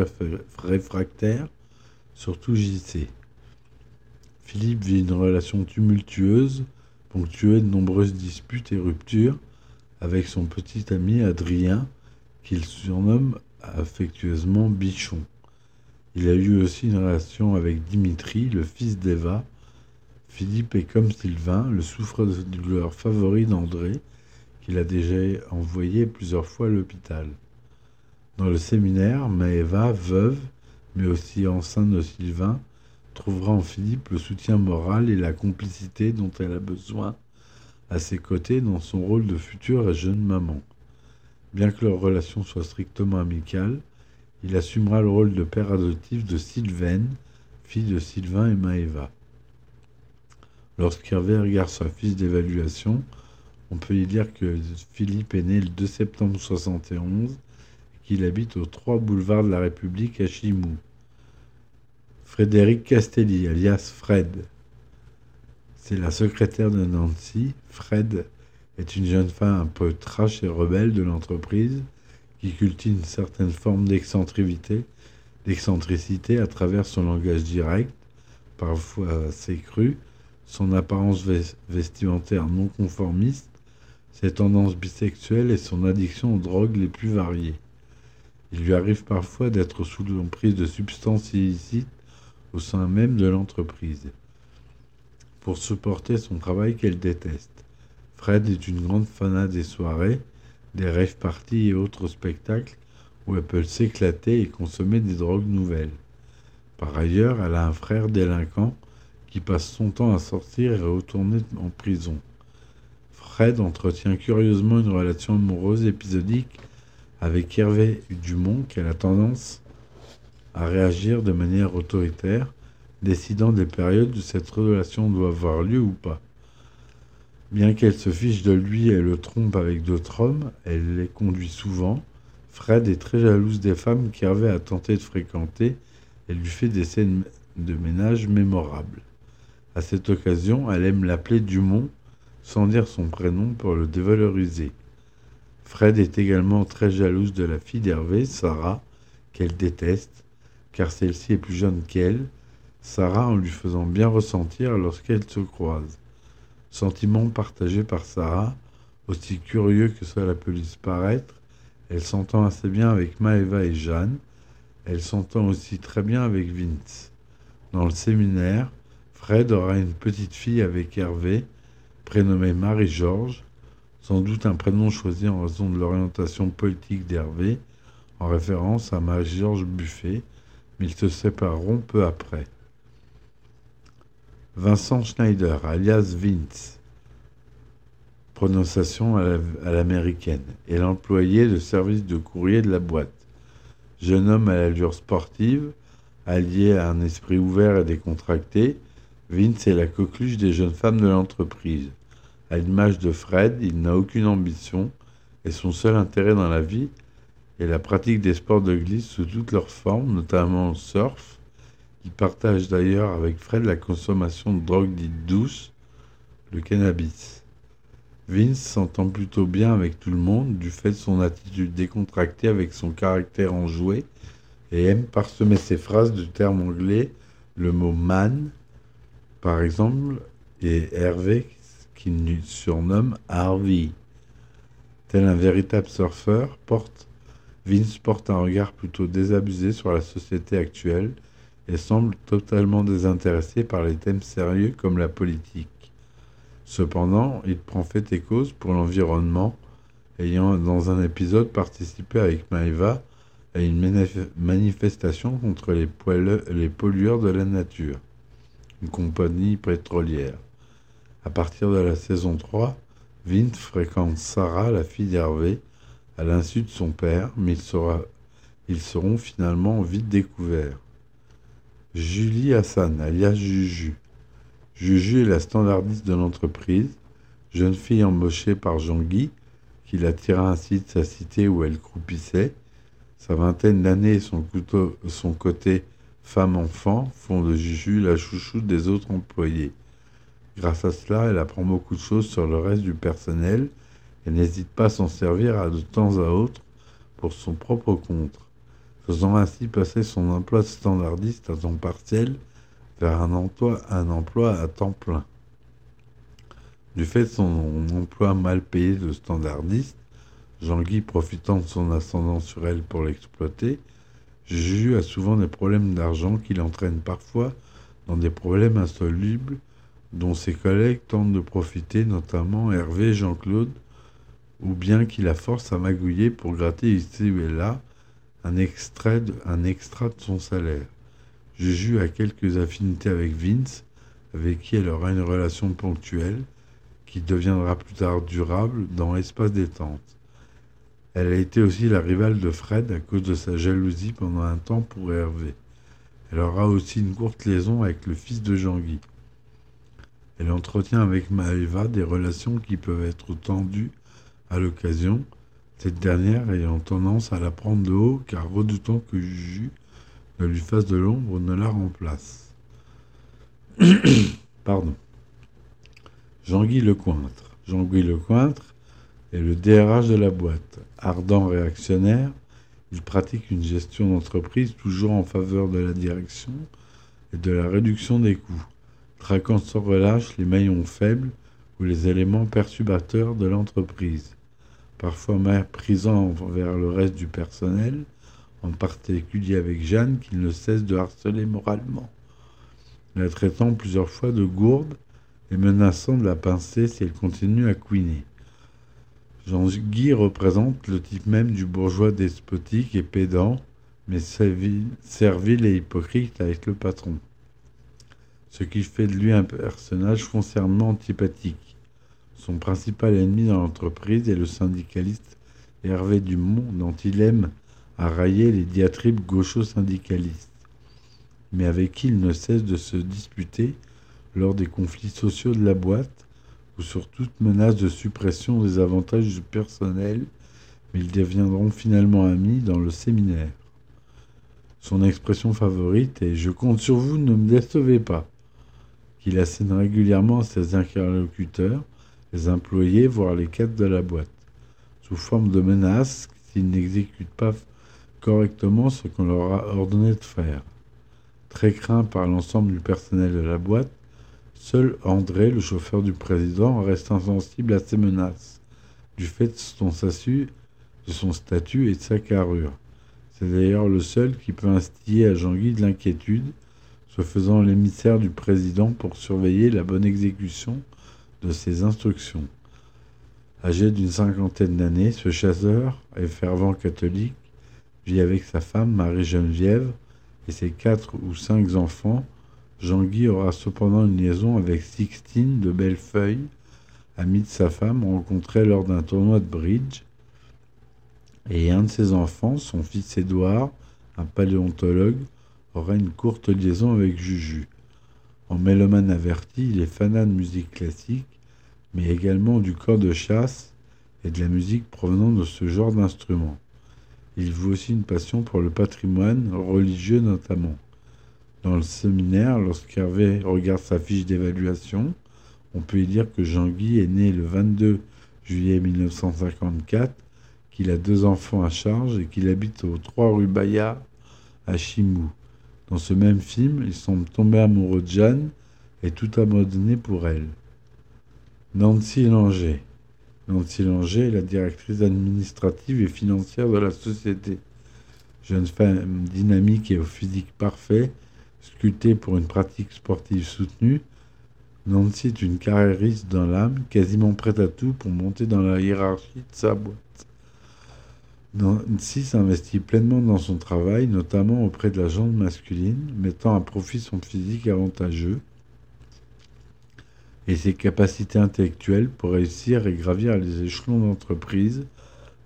réfractaires, surtout JC. Philippe vit une relation tumultueuse, ponctuée de nombreuses disputes et ruptures, avec son petit ami Adrien, qu'il surnomme affectueusement Bichon. Il a eu aussi une relation avec Dimitri, le fils d'Eva. Philippe est comme Sylvain, le souffreur favori d'André, qu'il a déjà envoyé plusieurs fois à l'hôpital. Dans le séminaire, Maëva, veuve, mais aussi enceinte de Sylvain, trouvera en Philippe le soutien moral et la complicité dont elle a besoin à ses côtés dans son rôle de future et jeune maman. Bien que leur relation soit strictement amicale, il assumera le rôle de père adoptif de Sylvaine, fille de Sylvain et Maëva. Lorsqu'Hervé regarde sa fils d'évaluation, on peut y dire que Philippe est né le 2 septembre 1971 et qu'il habite au 3 boulevard de la République à Chimou. Frédéric Castelli, alias Fred. C'est la secrétaire de Nancy. Fred est une jeune femme un peu trash et rebelle de l'entreprise qui cultive une certaine forme d'excentricité, à travers son langage direct, parfois assez cru, son apparence vestimentaire non conformiste, ses tendances bisexuelles et son addiction aux drogues les plus variées. Il lui arrive parfois d'être sous l'emprise de substances illicites au sein même de l'entreprise, pour supporter son travail qu'elle déteste. Fred est une grande fanat des soirées, des rêves parties et autres spectacles où elle peut s'éclater et consommer des drogues nouvelles. Par ailleurs, elle a un frère délinquant qui passe son temps à sortir et retourner en prison. Fred entretient curieusement une relation amoureuse épisodique avec Hervé Dumont qu'elle a tendance à réagir de manière autoritaire, décidant des périodes où cette relation doit avoir lieu ou pas. Bien qu'elle se fiche de lui et le trompe avec d'autres hommes, elle les conduit souvent. Fred est très jalouse des femmes qu'Hervé a tenté de fréquenter et lui fait des scènes de ménage mémorables. À cette occasion, elle aime l'appeler Dumont sans dire son prénom pour le dévaloriser. Fred est également très jalouse de la fille d'Hervé, Sarah, qu'elle déteste, car celle-ci est plus jeune qu'elle, Sarah en lui faisant bien ressentir lorsqu'elles se croisent. Sentiment partagé par Sarah, aussi curieux que cela peut lui paraître, elle s'entend assez bien avec Maeva et Jeanne, elle s'entend aussi très bien avec Vince. Dans le séminaire, Fred aura une petite fille avec Hervé, prénommée Marie-Georges, sans doute un prénom choisi en raison de l'orientation politique d'Hervé, en référence à Marie-Georges Buffet, mais ils se sépareront peu après. Vincent Schneider, alias Vince, prononciation à l'américaine, est l'employé de service de courrier de la boîte. Jeune homme à l'allure sportive, allié à un esprit ouvert et décontracté, Vince est la coqueluche des jeunes femmes de l'entreprise. À l'image de Fred, il n'a aucune ambition et son seul intérêt dans la vie est la pratique des sports de glisse sous toutes leurs formes, notamment surf, partage d'ailleurs avec Fred la consommation de drogue dite douce, le cannabis. Vince s'entend plutôt bien avec tout le monde du fait de son attitude décontractée avec son caractère enjoué et aime parsemer ses phrases de termes anglais le mot man, par exemple, et Hervé qu'il surnomme Harvey. Tel un véritable surfeur, Vince porte un regard plutôt désabusé sur la société actuelle et semble totalement désintéressé par les thèmes sérieux comme la politique. Cependant, il prend fait et cause pour l'environnement, ayant dans un épisode participé avec Maeva à une manifestation contre les, les pollueurs de la nature, une compagnie pétrolière. À partir de la saison 3, Vint fréquente Sarah, la fille d'Hervé, à l'insu de son père, mais ils, seront finalement vite découverts. Julie Hassan, alias Juju. Juju est la standardiste de l'entreprise, jeune fille embauchée par Jean-Guy, qui l'attira ainsi de sa cité où elle croupissait. Sa vingtaine d'années et son, son côté femme-enfant font de Juju la chouchoute des autres employés. Grâce à cela, elle apprend beaucoup de choses sur le reste du personnel et n'hésite pas à s'en servir à de temps à autre pour son propre compte, faisant ainsi passer son emploi de standardiste à temps partiel vers un emploi, à temps plein. Du fait de son emploi mal payé de standardiste, Jean-Guy profitant de son ascendant sur elle pour l'exploiter, Juju a souvent des problèmes d'argent qui l'entraînent parfois dans des problèmes insolubles dont ses collègues tentent de profiter, notamment Hervé Jean-Claude, ou bien qui la force à magouiller pour gratter ici et là un, extrait de, son salaire. Juju a quelques affinités avec Vince, avec qui elle aura une relation ponctuelle, qui deviendra plus tard durable dans l'espace détente. Elle a été aussi la rivale de Fred à cause de sa jalousie pendant un temps pour Hervé. Elle aura aussi une courte liaison avec le fils de Jean-Guy. Elle entretient avec Maëva des relations qui peuvent être tendues à l'occasion, cette dernière ayant tendance à la prendre de haut car redoutant que Juju ne lui fasse de l'ombre ne la remplace. Pardon. Jean-Guy Lecointre. Jean-Guy Lecointre est le DRH de la boîte. Ardent réactionnaire, il pratique une gestion d'entreprise toujours en faveur de la direction et de la réduction des coûts traquant sans relâche les maillons faibles ou les éléments perturbateurs de l'entreprise, parfois méprisant envers le reste du personnel, en particulier avec Jeanne qu'il ne cesse de harceler moralement, la traitant plusieurs fois de gourde et menaçant de la pincer si elle continue à couiner. Jean-Guy représente le type même du bourgeois despotique et pédant, mais servile et hypocrite avec le patron ce qui fait de lui un personnage foncièrement antipathique. Son principal ennemi dans l'entreprise est le syndicaliste Hervé Dumont, dont il aime à railler les diatribes gaucho-syndicalistes, mais avec qui il ne cesse de se disputer lors des conflits sociaux de la boîte ou sur toute menace de suppression des avantages du personnel, mais ils deviendront finalement amis dans le séminaire. Son expression favorite est Je compte sur vous, ne me décevez pas qu'il assène régulièrement à ses interlocuteurs, employés, voire les cadres de la boîte, sous forme de menaces s'ils n'exécutent pas correctement ce qu'on leur a ordonné de faire. Très craint par l'ensemble du personnel de la boîte, seul André, le chauffeur du président, reste insensible à ces menaces, du fait de son, de son statut et de sa carrure. C'est d'ailleurs le seul qui peut instiller à Jean-Guy de l'inquiétude, se faisant l'émissaire du président pour surveiller la bonne exécution de ses instructions. Âgé d'une cinquantaine d'années, ce chasseur et fervent catholique vit avec sa femme Marie-Geneviève et ses quatre ou cinq enfants. Jean-Guy aura cependant une liaison avec Sixtine de Bellefeuille, amie de sa femme rencontrée lors d'un tournoi de bridge. Et un de ses enfants, son fils Édouard, un paléontologue, aura une courte liaison avec Juju. En mélomane averti, il est fanat de musique classique, mais également du corps de chasse et de la musique provenant de ce genre d'instruments. Il voue aussi une passion pour le patrimoine religieux notamment. Dans le séminaire, lorsqu'Hervé regarde sa fiche d'évaluation, on peut y dire que Jean-Guy est né le 22 juillet 1954, qu'il a deux enfants à charge et qu'il habite aux 3 rue Bayard à Chimou. Dans ce même film, il semble tomber amoureux de Jeanne et tout abandonner pour elle. Nancy Langer. Nancy Langer est la directrice administrative et financière de la société. Jeune femme dynamique et au physique parfait, sculptée pour une pratique sportive soutenue, Nancy est une carriériste dans l'âme, quasiment prête à tout pour monter dans la hiérarchie de sa boîte. Nancy s'investit pleinement dans son travail, notamment auprès de la gente masculine, mettant à profit son physique avantageux et ses capacités intellectuelles pour réussir et gravir les échelons d'entreprise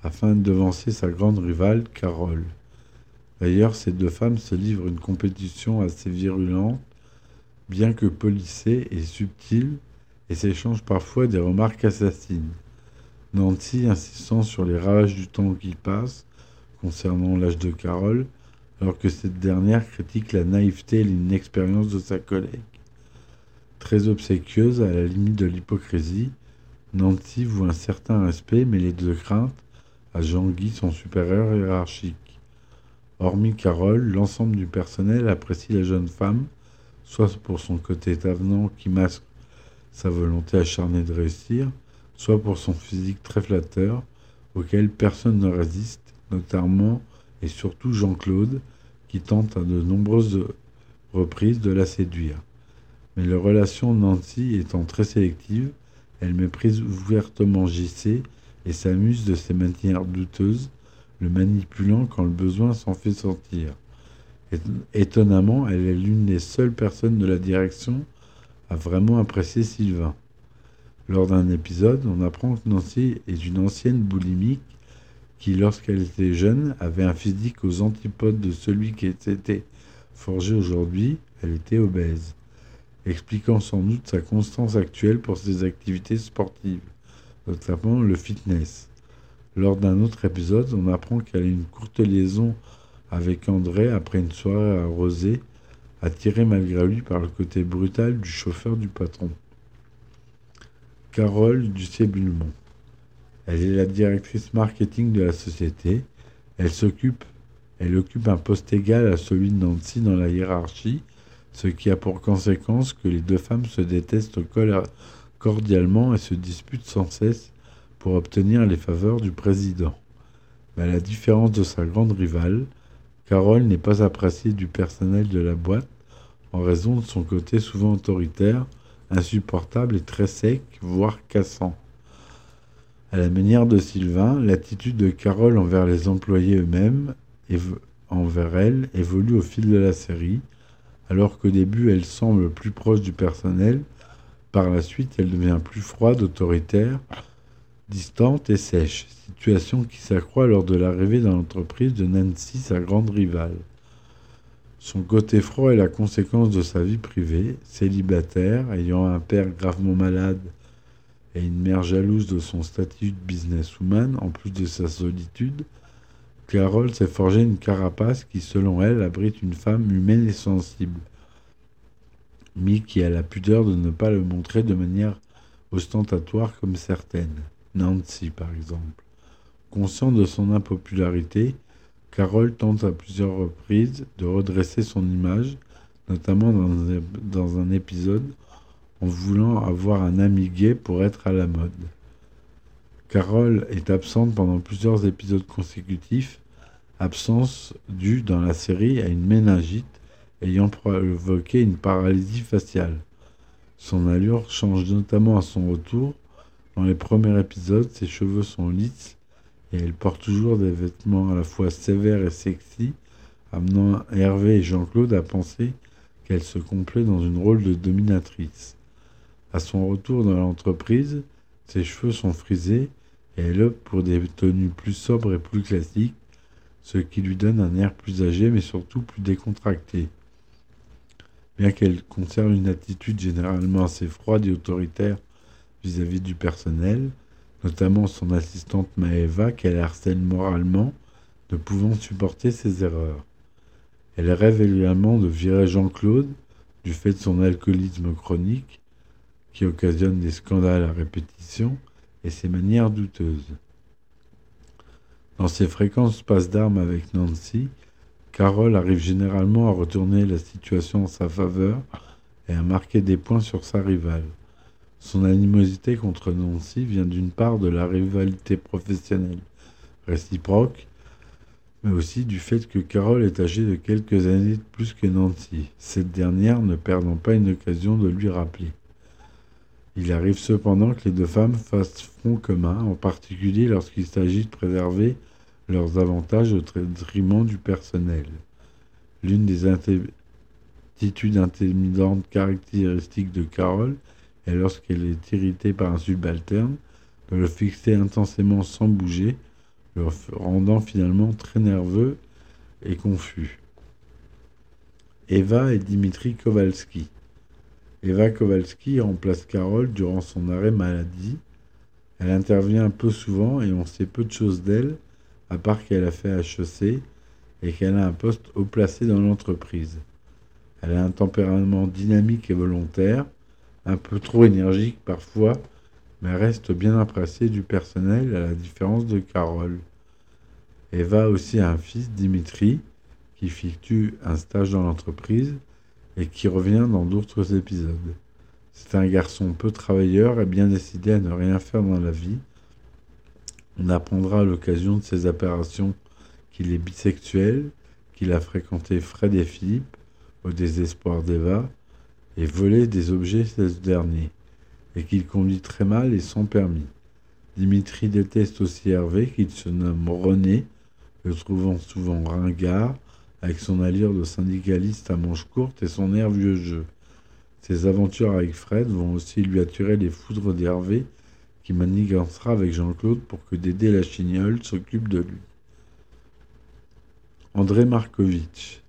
afin de devancer sa grande rivale, Carole. D'ailleurs, ces deux femmes se livrent une compétition assez virulente, bien que polissée et subtile, et s'échangent parfois des remarques assassines. Nancy insistant sur les ravages du temps qui passe concernant l'âge de Carole, alors que cette dernière critique la naïveté et l'inexpérience de sa collègue. Très obséquieuse, à la limite de l'hypocrisie, Nancy voue un certain respect, mais les deux craintes à Jean-Guy, son supérieur hiérarchique. Hormis Carole, l'ensemble du personnel apprécie la jeune femme, soit pour son côté avenant qui masque sa volonté acharnée de réussir, soit pour son physique très flatteur, auquel personne ne résiste, notamment et surtout Jean-Claude, qui tente à de nombreuses reprises de la séduire. Mais leur relation Nancy étant très sélective, elle méprise ouvertement JC et s'amuse de ses manières douteuses, le manipulant quand le besoin s'en fait sentir. Étonnamment, elle est l'une des seules personnes de la direction à vraiment apprécier Sylvain. Lors d'un épisode, on apprend que Nancy est une ancienne boulimique qui, lorsqu'elle était jeune, avait un physique aux antipodes de celui qui était forgé aujourd'hui, elle était obèse, expliquant sans doute sa constance actuelle pour ses activités sportives, notamment le fitness. Lors d'un autre épisode, on apprend qu'elle a une courte liaison avec André après une soirée arrosée, attirée malgré lui par le côté brutal du chauffeur du patron. Carole Ducé-Bulmont. Elle est la directrice marketing de la société. Elle elle occupe un poste égal à celui de Nancy dans la hiérarchie, ce qui a pour conséquence que les deux femmes se détestent cordialement et se disputent sans cesse pour obtenir les faveurs du président. Mais à la différence de sa grande rivale, Carole n'est pas appréciée du personnel de la boîte en raison de son côté souvent autoritaire insupportable et très sec, voire cassant. À la manière de Sylvain, l'attitude de Carole envers les employés eux-mêmes et envers elle évolue au fil de la série, alors qu'au début elle semble plus proche du personnel, par la suite elle devient plus froide, autoritaire, distante et sèche, situation qui s'accroît lors de l'arrivée dans l'entreprise de Nancy, sa grande rivale. Son côté froid est la conséquence de sa vie privée, célibataire, ayant un père gravement malade et une mère jalouse de son statut de businesswoman, en plus de sa solitude. Carole s'est forgé une carapace qui, selon elle, abrite une femme humaine et sensible, mais qui a la pudeur de ne pas le montrer de manière ostentatoire comme certaines, Nancy par exemple. Conscient de son impopularité, Carole tente à plusieurs reprises de redresser son image, notamment dans un, épisode en voulant avoir un ami gay pour être à la mode. Carole est absente pendant plusieurs épisodes consécutifs, absence due dans la série à une méningite ayant provoqué une paralysie faciale. Son allure change notamment à son retour. Dans les premiers épisodes, ses cheveux sont lisses et elle porte toujours des vêtements à la fois sévères et sexy, amenant Hervé et Jean-Claude à penser qu'elle se complaît dans une rôle de dominatrice. À son retour dans l'entreprise, ses cheveux sont frisés et elle opte pour des tenues plus sobres et plus classiques, ce qui lui donne un air plus âgé mais surtout plus décontracté. Bien qu'elle conserve une attitude généralement assez froide et autoritaire vis-à-vis -vis du personnel, notamment son assistante Maeva qu'elle harcèle moralement, ne pouvant supporter ses erreurs. Elle rêve également de virer Jean-Claude du fait de son alcoolisme chronique, qui occasionne des scandales à répétition, et ses manières douteuses. Dans ses fréquences passes d'armes avec Nancy, Carole arrive généralement à retourner la situation en sa faveur et à marquer des points sur sa rivale. Son animosité contre Nancy vient d'une part de la rivalité professionnelle réciproque, mais aussi du fait que Carole est âgée de quelques années de plus que Nancy, cette dernière ne perdant pas une occasion de lui rappeler. Il arrive cependant que les deux femmes fassent front commun, en particulier lorsqu'il s'agit de préserver leurs avantages au détriment du personnel. L'une des attitudes intimidantes caractéristiques de Carole est lorsqu'elle est irritée par un subalterne, de le fixer intensément sans bouger, le rendant finalement très nerveux et confus. Eva et Dimitri Kowalski. Eva Kowalski remplace Carole durant son arrêt maladie. Elle intervient peu souvent et on sait peu de choses d'elle, à part qu'elle a fait HEC et qu'elle a un poste haut placé dans l'entreprise. Elle a un tempérament dynamique et volontaire, un peu trop énergique parfois, mais reste bien impressée du personnel à la différence de Carole. Eva a aussi un fils, Dimitri, qui effectue un stage dans l'entreprise et qui revient dans d'autres épisodes. C'est un garçon peu travailleur et bien décidé à ne rien faire dans la vie. On apprendra à l'occasion de ses apparitions qu'il est bisexuel, qu'il a fréquenté Fred et Philippe au désespoir d'Eva et volé des objets chez ce dernier, et qu'il conduit très mal et sans permis. Dimitri déteste aussi Hervé, qu'il se nomme René, le trouvant souvent ringard, avec son allure de syndicaliste à manches courtes et son air jeu. Ses aventures avec Fred vont aussi lui attirer les foudres d'Hervé, qui manigancera avec Jean-Claude pour que Dédé la chignole s'occupe de lui. André Markovitch.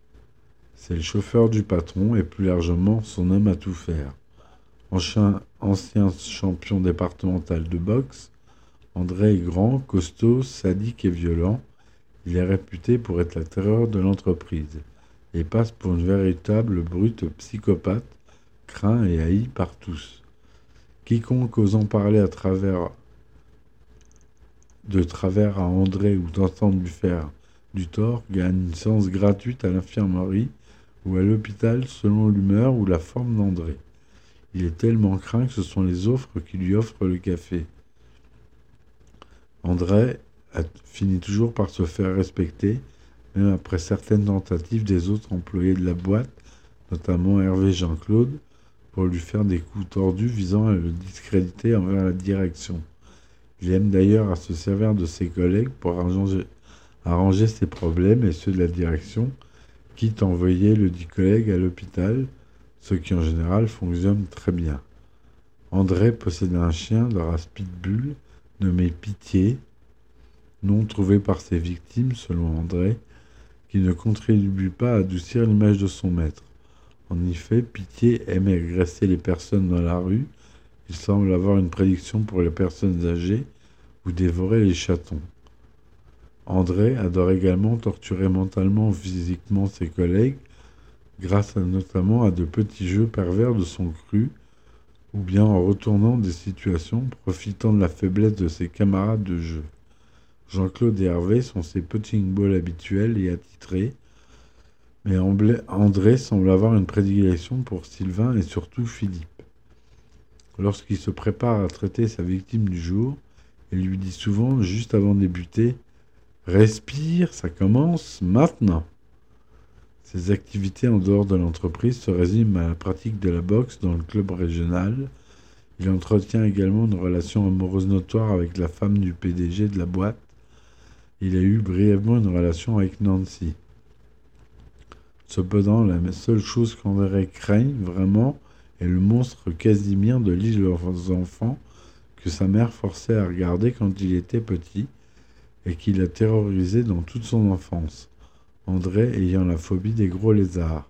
C'est le chauffeur du patron et plus largement son homme à tout faire. Ancien, champion départemental de boxe, André est grand, costaud, sadique et violent, il est réputé pour être la terreur de l'entreprise et passe pour une véritable brute psychopathe, craint et haï par tous. Quiconque osant parler de travers à André ou d'entendre lui faire du tort gagne une séance gratuite à l'infirmerie ou à l'hôpital selon l'humeur ou la forme d'André. Il est tellement craint que ce sont les offres qui lui offrent le café. André a fini toujours par se faire respecter, même après certaines tentatives des autres employés de la boîte, notamment Hervé Jean-Claude, pour lui faire des coups tordus visant à le discréditer envers la direction. Il aime d'ailleurs à se servir de ses collègues pour arranger ses problèmes et ceux de la direction, quitte à envoyer le dit collègue à l'hôpital, ce qui en général fonctionne très bien. André possédait un chien de race pitbull nommé Pitié, nom trouvé par ses victimes, selon André, qui ne contribue pas à adoucir l'image de son maître. En effet, Pitié aime agresser les personnes dans la rue, il semble avoir une prédiction pour les personnes âgées ou dévorer les chatons. André adore également torturer mentalement physiquement ses collègues, grâce notamment à de petits jeux pervers de son cru, ou bien en retournant des situations profitant de la faiblesse de ses camarades de jeu. Jean-Claude et Hervé sont ses putting balls habituels et attitrés, mais André semble avoir une prédilection pour Sylvain et surtout Philippe. Lorsqu'il se prépare à traiter sa victime du jour, il lui dit souvent, juste avant de débuter, Respire, ça commence maintenant. Ses activités en dehors de l'entreprise se résument à la pratique de la boxe dans le club régional. Il entretient également une relation amoureuse notoire avec la femme du PDG de la boîte il a eu brièvement une relation avec Nancy. Cependant, la seule chose qu'André craigne vraiment est le monstre Casimir de l'île aux enfants que sa mère forçait à regarder quand il était petit et qui l'a terrorisé dans toute son enfance, André ayant la phobie des gros lézards.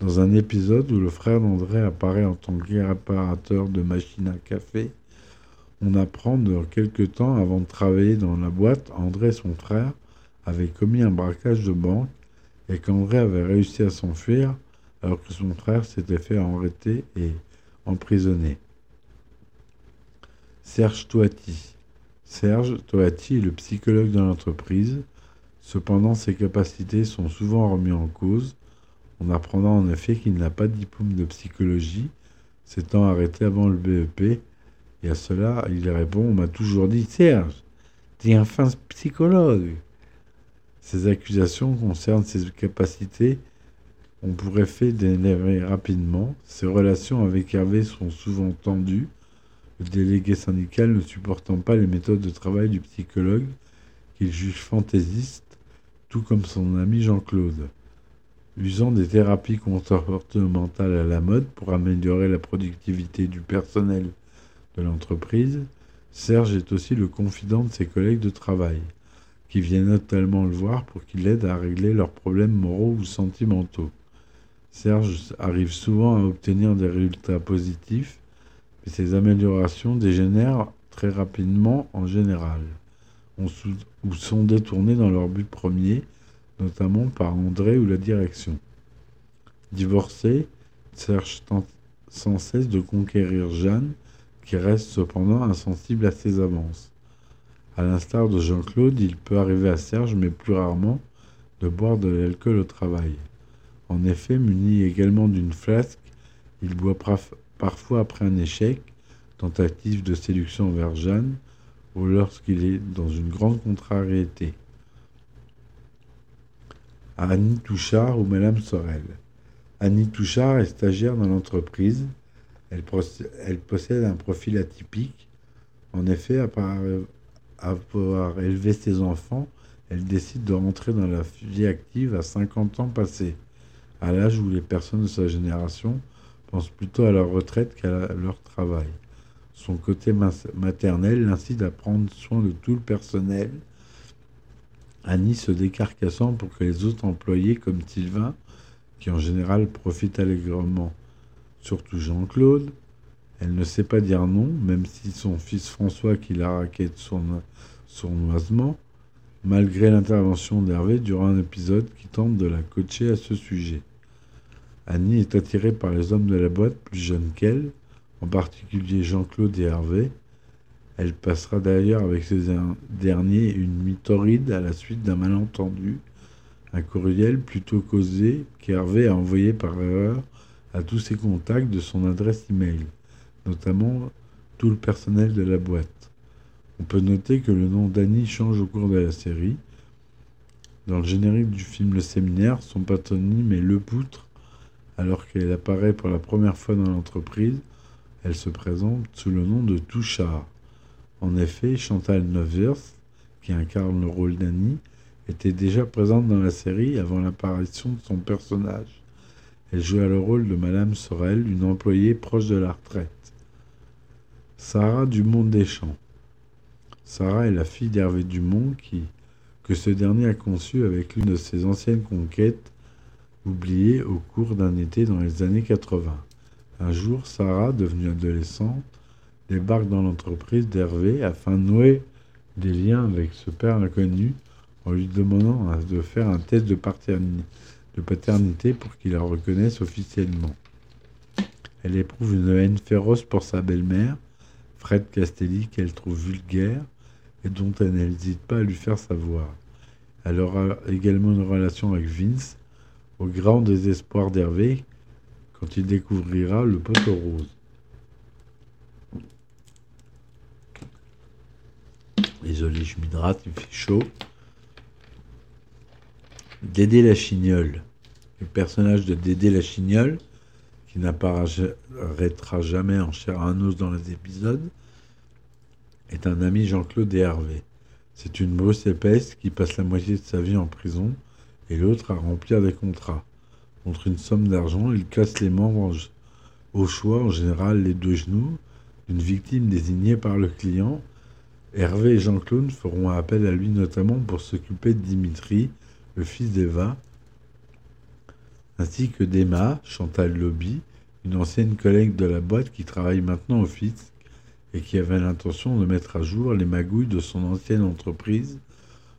Dans un épisode où le frère d'André apparaît en tant que réparateur de machines à café, on apprend de quelque temps avant de travailler dans la boîte, André, son frère, avait commis un braquage de banque et qu'André avait réussi à s'enfuir alors que son frère s'était fait arrêter et emprisonner. Serge Toati. Serge Toati est le psychologue de l'entreprise. Cependant, ses capacités sont souvent remises en cause. On apprendra en effet qu'il n'a pas de diplôme de psychologie, s'étant arrêté avant le BEP et à cela, il répond On m'a toujours dit Serge, t'es un fin psychologue. Ces accusations concernent ses capacités. On pourrait faire d'énerver rapidement. Ses relations avec Hervé sont souvent tendues, délégué syndical ne supportant pas les méthodes de travail du psychologue qu'il juge fantaisiste, tout comme son ami Jean-Claude. Usant des thérapies comportementales à la mode pour améliorer la productivité du personnel de l'entreprise, Serge est aussi le confident de ses collègues de travail, qui viennent notamment le voir pour qu'il aide à régler leurs problèmes moraux ou sentimentaux. Serge arrive souvent à obtenir des résultats positifs ces améliorations dégénèrent très rapidement en général, ou sont détournées dans leur but premier, notamment par André ou la direction. Divorcé, cherche sans cesse de conquérir Jeanne, qui reste cependant insensible à ses avances. À l'instar de Jean-Claude, il peut arriver à Serge, mais plus rarement, de boire de l'alcool au travail. En effet, muni également d'une flasque, il boit parfois après un échec, tentative de séduction envers Jeanne, ou lorsqu'il est dans une grande contrariété. Annie Touchard ou Madame Sorel. Annie Touchard est stagiaire dans l'entreprise. Elle, elle, possède un profil atypique. En effet, après avoir élevé ses enfants, elle décide de rentrer dans la vie active à 50 ans passés, à l'âge où les personnes de sa génération pensent plutôt à leur retraite qu'à leur travail. Son côté maternel l'incite à prendre soin de tout le personnel, Annie se décarcassant pour que les autres employés comme Sylvain, qui en général profitent allègrement, surtout Jean-Claude, elle ne sait pas dire non, même si son fils François qui la raquette sournoisement, malgré l'intervention d'Hervé durant un épisode qui tente de la coacher à ce sujet. Annie est attirée par les hommes de la boîte plus jeunes qu'elle, en particulier Jean-Claude et Hervé. Elle passera d'ailleurs avec ces derniers une nuit torride à la suite d'un malentendu, un courriel plutôt causé qu'Hervé a envoyé par erreur à tous ses contacts de son adresse email, notamment tout le personnel de la boîte. On peut noter que le nom d'Annie change au cours de la série. Dans le générique du film Le Séminaire, son patronyme est Le Poutre, alors qu'elle apparaît pour la première fois dans l'entreprise, elle se présente sous le nom de Touchard. En effet, Chantal Nevers, qui incarne le rôle d'Annie, était déjà présente dans la série avant l'apparition de son personnage. Elle joua le rôle de Madame Sorel, une employée proche de la retraite. Sarah Dumont Deschamps. Sarah est la fille d'Hervé Dumont qui, que ce dernier a conçu avec l'une de ses anciennes conquêtes, oubliée au cours d'un été dans les années 80. Un jour, Sarah, devenue adolescente, débarque dans l'entreprise d'Hervé afin de nouer des liens avec ce père inconnu en lui demandant de faire un test de paternité pour qu'il la reconnaisse officiellement. Elle éprouve une haine féroce pour sa belle-mère, Fred Castelli, qu'elle trouve vulgaire et dont elle n'hésite pas à lui faire savoir. Elle aura également une relation avec Vince, au grand désespoir d'Hervé, quand il découvrira le poteau rose. Désolé, je m'hydrate, il fait chaud. Dédé la Chignole. Le personnage de Dédé la Chignole, qui n'apparaîtra jamais en chair à os dans les épisodes, est un ami Jean-Claude et Hervé. C'est une brosse épaisse qui passe la moitié de sa vie en prison et l'autre à remplir des contrats. Contre une somme d'argent, il casse les membres au choix, en général les deux genoux, d'une victime désignée par le client. Hervé et Jean-Claude feront appel à lui notamment pour s'occuper de Dimitri, le fils d'Eva, ainsi que d'Emma, Chantal Lobby, une ancienne collègue de la boîte qui travaille maintenant au fisc et qui avait l'intention de mettre à jour les magouilles de son ancienne entreprise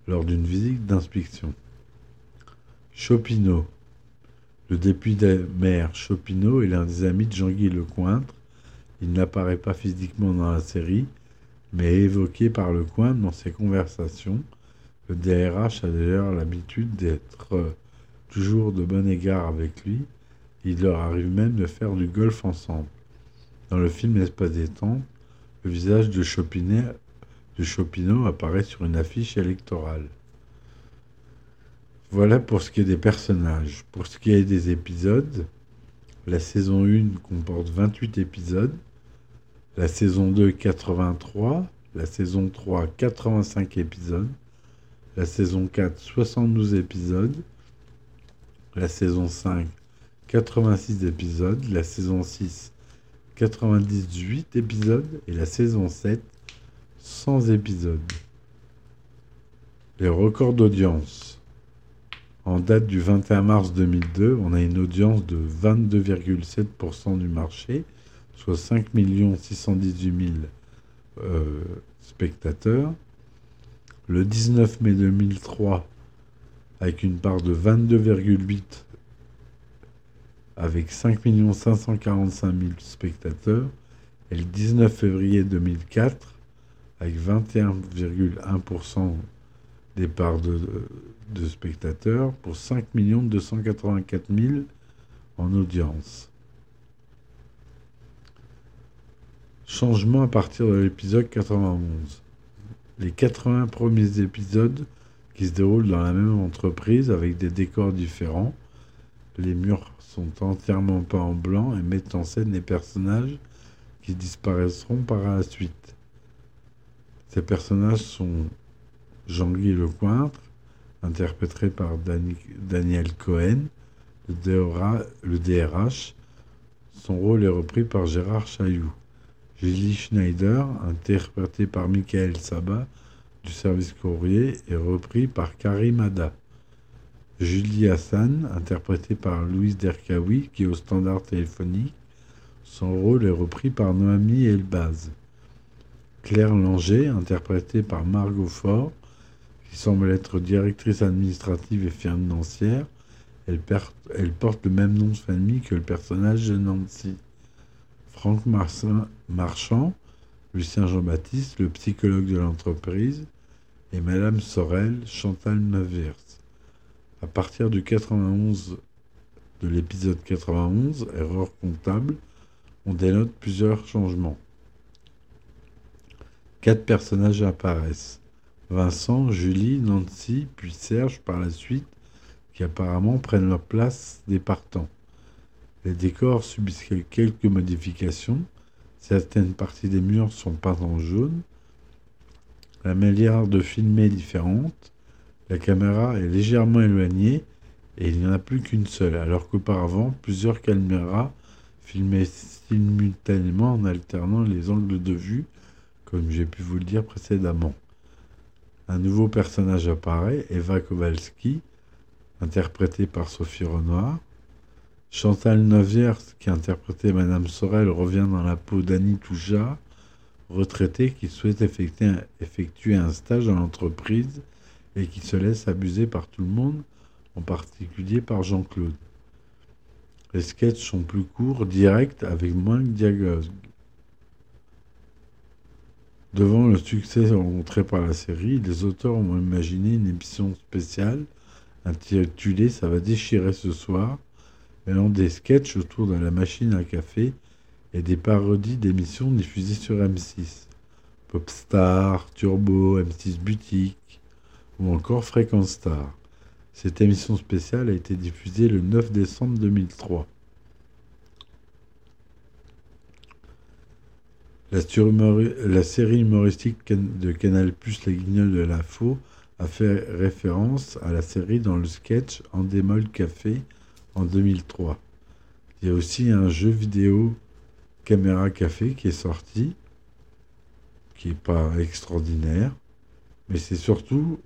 lors d'une visite d'inspection. Chopinot, le député maire Chopineau est l'un des amis de Jean-Guy Lecointre. Il n'apparaît pas physiquement dans la série, mais est évoqué par Lecointre dans ses conversations. Le DRH a d'ailleurs l'habitude d'être euh, toujours de bon égard avec lui. Il leur arrive même de faire du golf ensemble. Dans le film L'espace des temps, le visage de Chopineau apparaît sur une affiche électorale. Voilà pour ce qui est des personnages. Pour ce qui est des épisodes, la saison 1 comporte 28 épisodes. La saison 2, 83. La saison 3, 85 épisodes. La saison 4, 72 épisodes. La saison 5, 86 épisodes. La saison 6, 98 épisodes. Et la saison 7, 100 épisodes. Les records d'audience. En date du 21 mars 2002, on a une audience de 22,7% du marché, soit 5 618 000 euh, spectateurs. Le 19 mai 2003, avec une part de 22,8 avec 5 545 000 spectateurs. Et le 19 février 2004, avec 21,1% des parts de, de spectateurs pour 5 284 000 en audience. Changement à partir de l'épisode 91. Les 80 premiers épisodes qui se déroulent dans la même entreprise avec des décors différents. Les murs sont entièrement peints en blanc et mettent en scène les personnages qui disparaîtront par la suite. Ces personnages sont Jean-Guy Lecointre, interprété par Daniel Cohen, le DRH. Son rôle est repris par Gérard Chailloux. Julie Schneider, interprété par Michael Sabat du service courrier, est repris par Karim Ada. Julie Hassan, interprétée par Louise Derkaoui, qui est au standard téléphonique, son rôle est repris par Noémie Elbaz. Claire Langer, interprétée par Margot Faure, qui semble être directrice administrative et financière, elle, porte le même nom de famille que le personnage de Nancy. Franck Marchand, Lucien Jean-Baptiste, le psychologue de l'entreprise, et Madame Sorel, Chantal Mavers. À partir du 91 de l'épisode 91, erreur comptable, on dénote plusieurs changements. Quatre personnages apparaissent. Vincent, Julie, Nancy, puis Serge par la suite, qui apparemment prennent leur place des partants. Les décors subissent quelques modifications. Certaines parties des murs sont peintes en jaune. La manière de filmer est différente. La caméra est légèrement éloignée et il n'y en a plus qu'une seule, alors qu'auparavant, plusieurs caméras filmaient simultanément en alternant les angles de vue, comme j'ai pu vous le dire précédemment. Un nouveau personnage apparaît, Eva Kowalski, interprétée par Sophie Renoir. Chantal Noviers, qui interprétait Madame Sorel, revient dans la peau d'Annie Touja, retraitée qui souhaite effectuer un, effectuer un stage dans l'entreprise et qui se laisse abuser par tout le monde, en particulier par Jean-Claude. Les sketchs sont plus courts, directs, avec moins de dialogue. Devant le succès rencontré par la série, les auteurs ont imaginé une émission spéciale intitulée Ça va déchirer ce soir, mêlant des sketchs autour de la machine à café et des parodies d'émissions diffusées sur M6. Popstar, Turbo, M6 Boutique ou encore Fréquence Star. Cette émission spéciale a été diffusée le 9 décembre 2003. La, série humoristique de Canal Plus Les Guignols de l'Info a fait référence à la série dans le sketch Endemol Café en 2003. Il y a aussi un jeu vidéo Caméra Café qui est sorti, qui n'est pas extraordinaire, mais c'est surtout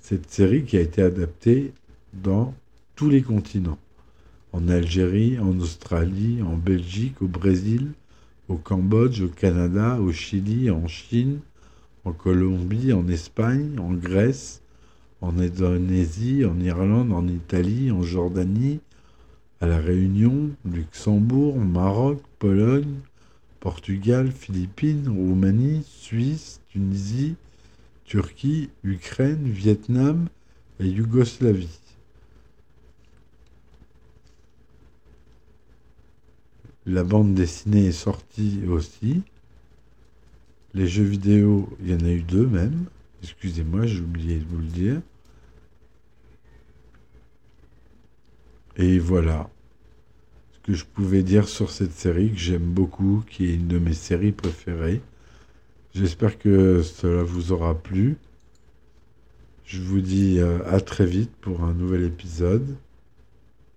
cette série qui a été adaptée dans tous les continents. En Algérie, en Australie, en Belgique, au Brésil, au Cambodge, au Canada, au Chili, en Chine, en Colombie, en Espagne, en Grèce, en Indonésie, en Irlande, en Italie, en Jordanie, à La Réunion, Luxembourg, Maroc, Pologne, Portugal, Philippines, Roumanie, Suisse, Tunisie, Turquie, Ukraine, Vietnam et Yougoslavie. La bande dessinée est sortie aussi. Les jeux vidéo, il y en a eu deux même. Excusez-moi, j'ai oublié de vous le dire. Et voilà. que je pouvais dire sur cette série que j'aime beaucoup, qui est une de mes séries préférées. J'espère que cela vous aura plu. Je vous dis euh, à très vite pour un nouvel épisode.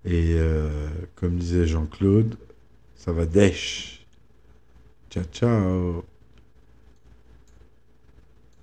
Et euh, comme disait Jean-Claude, ça va dèche. Ciao ciao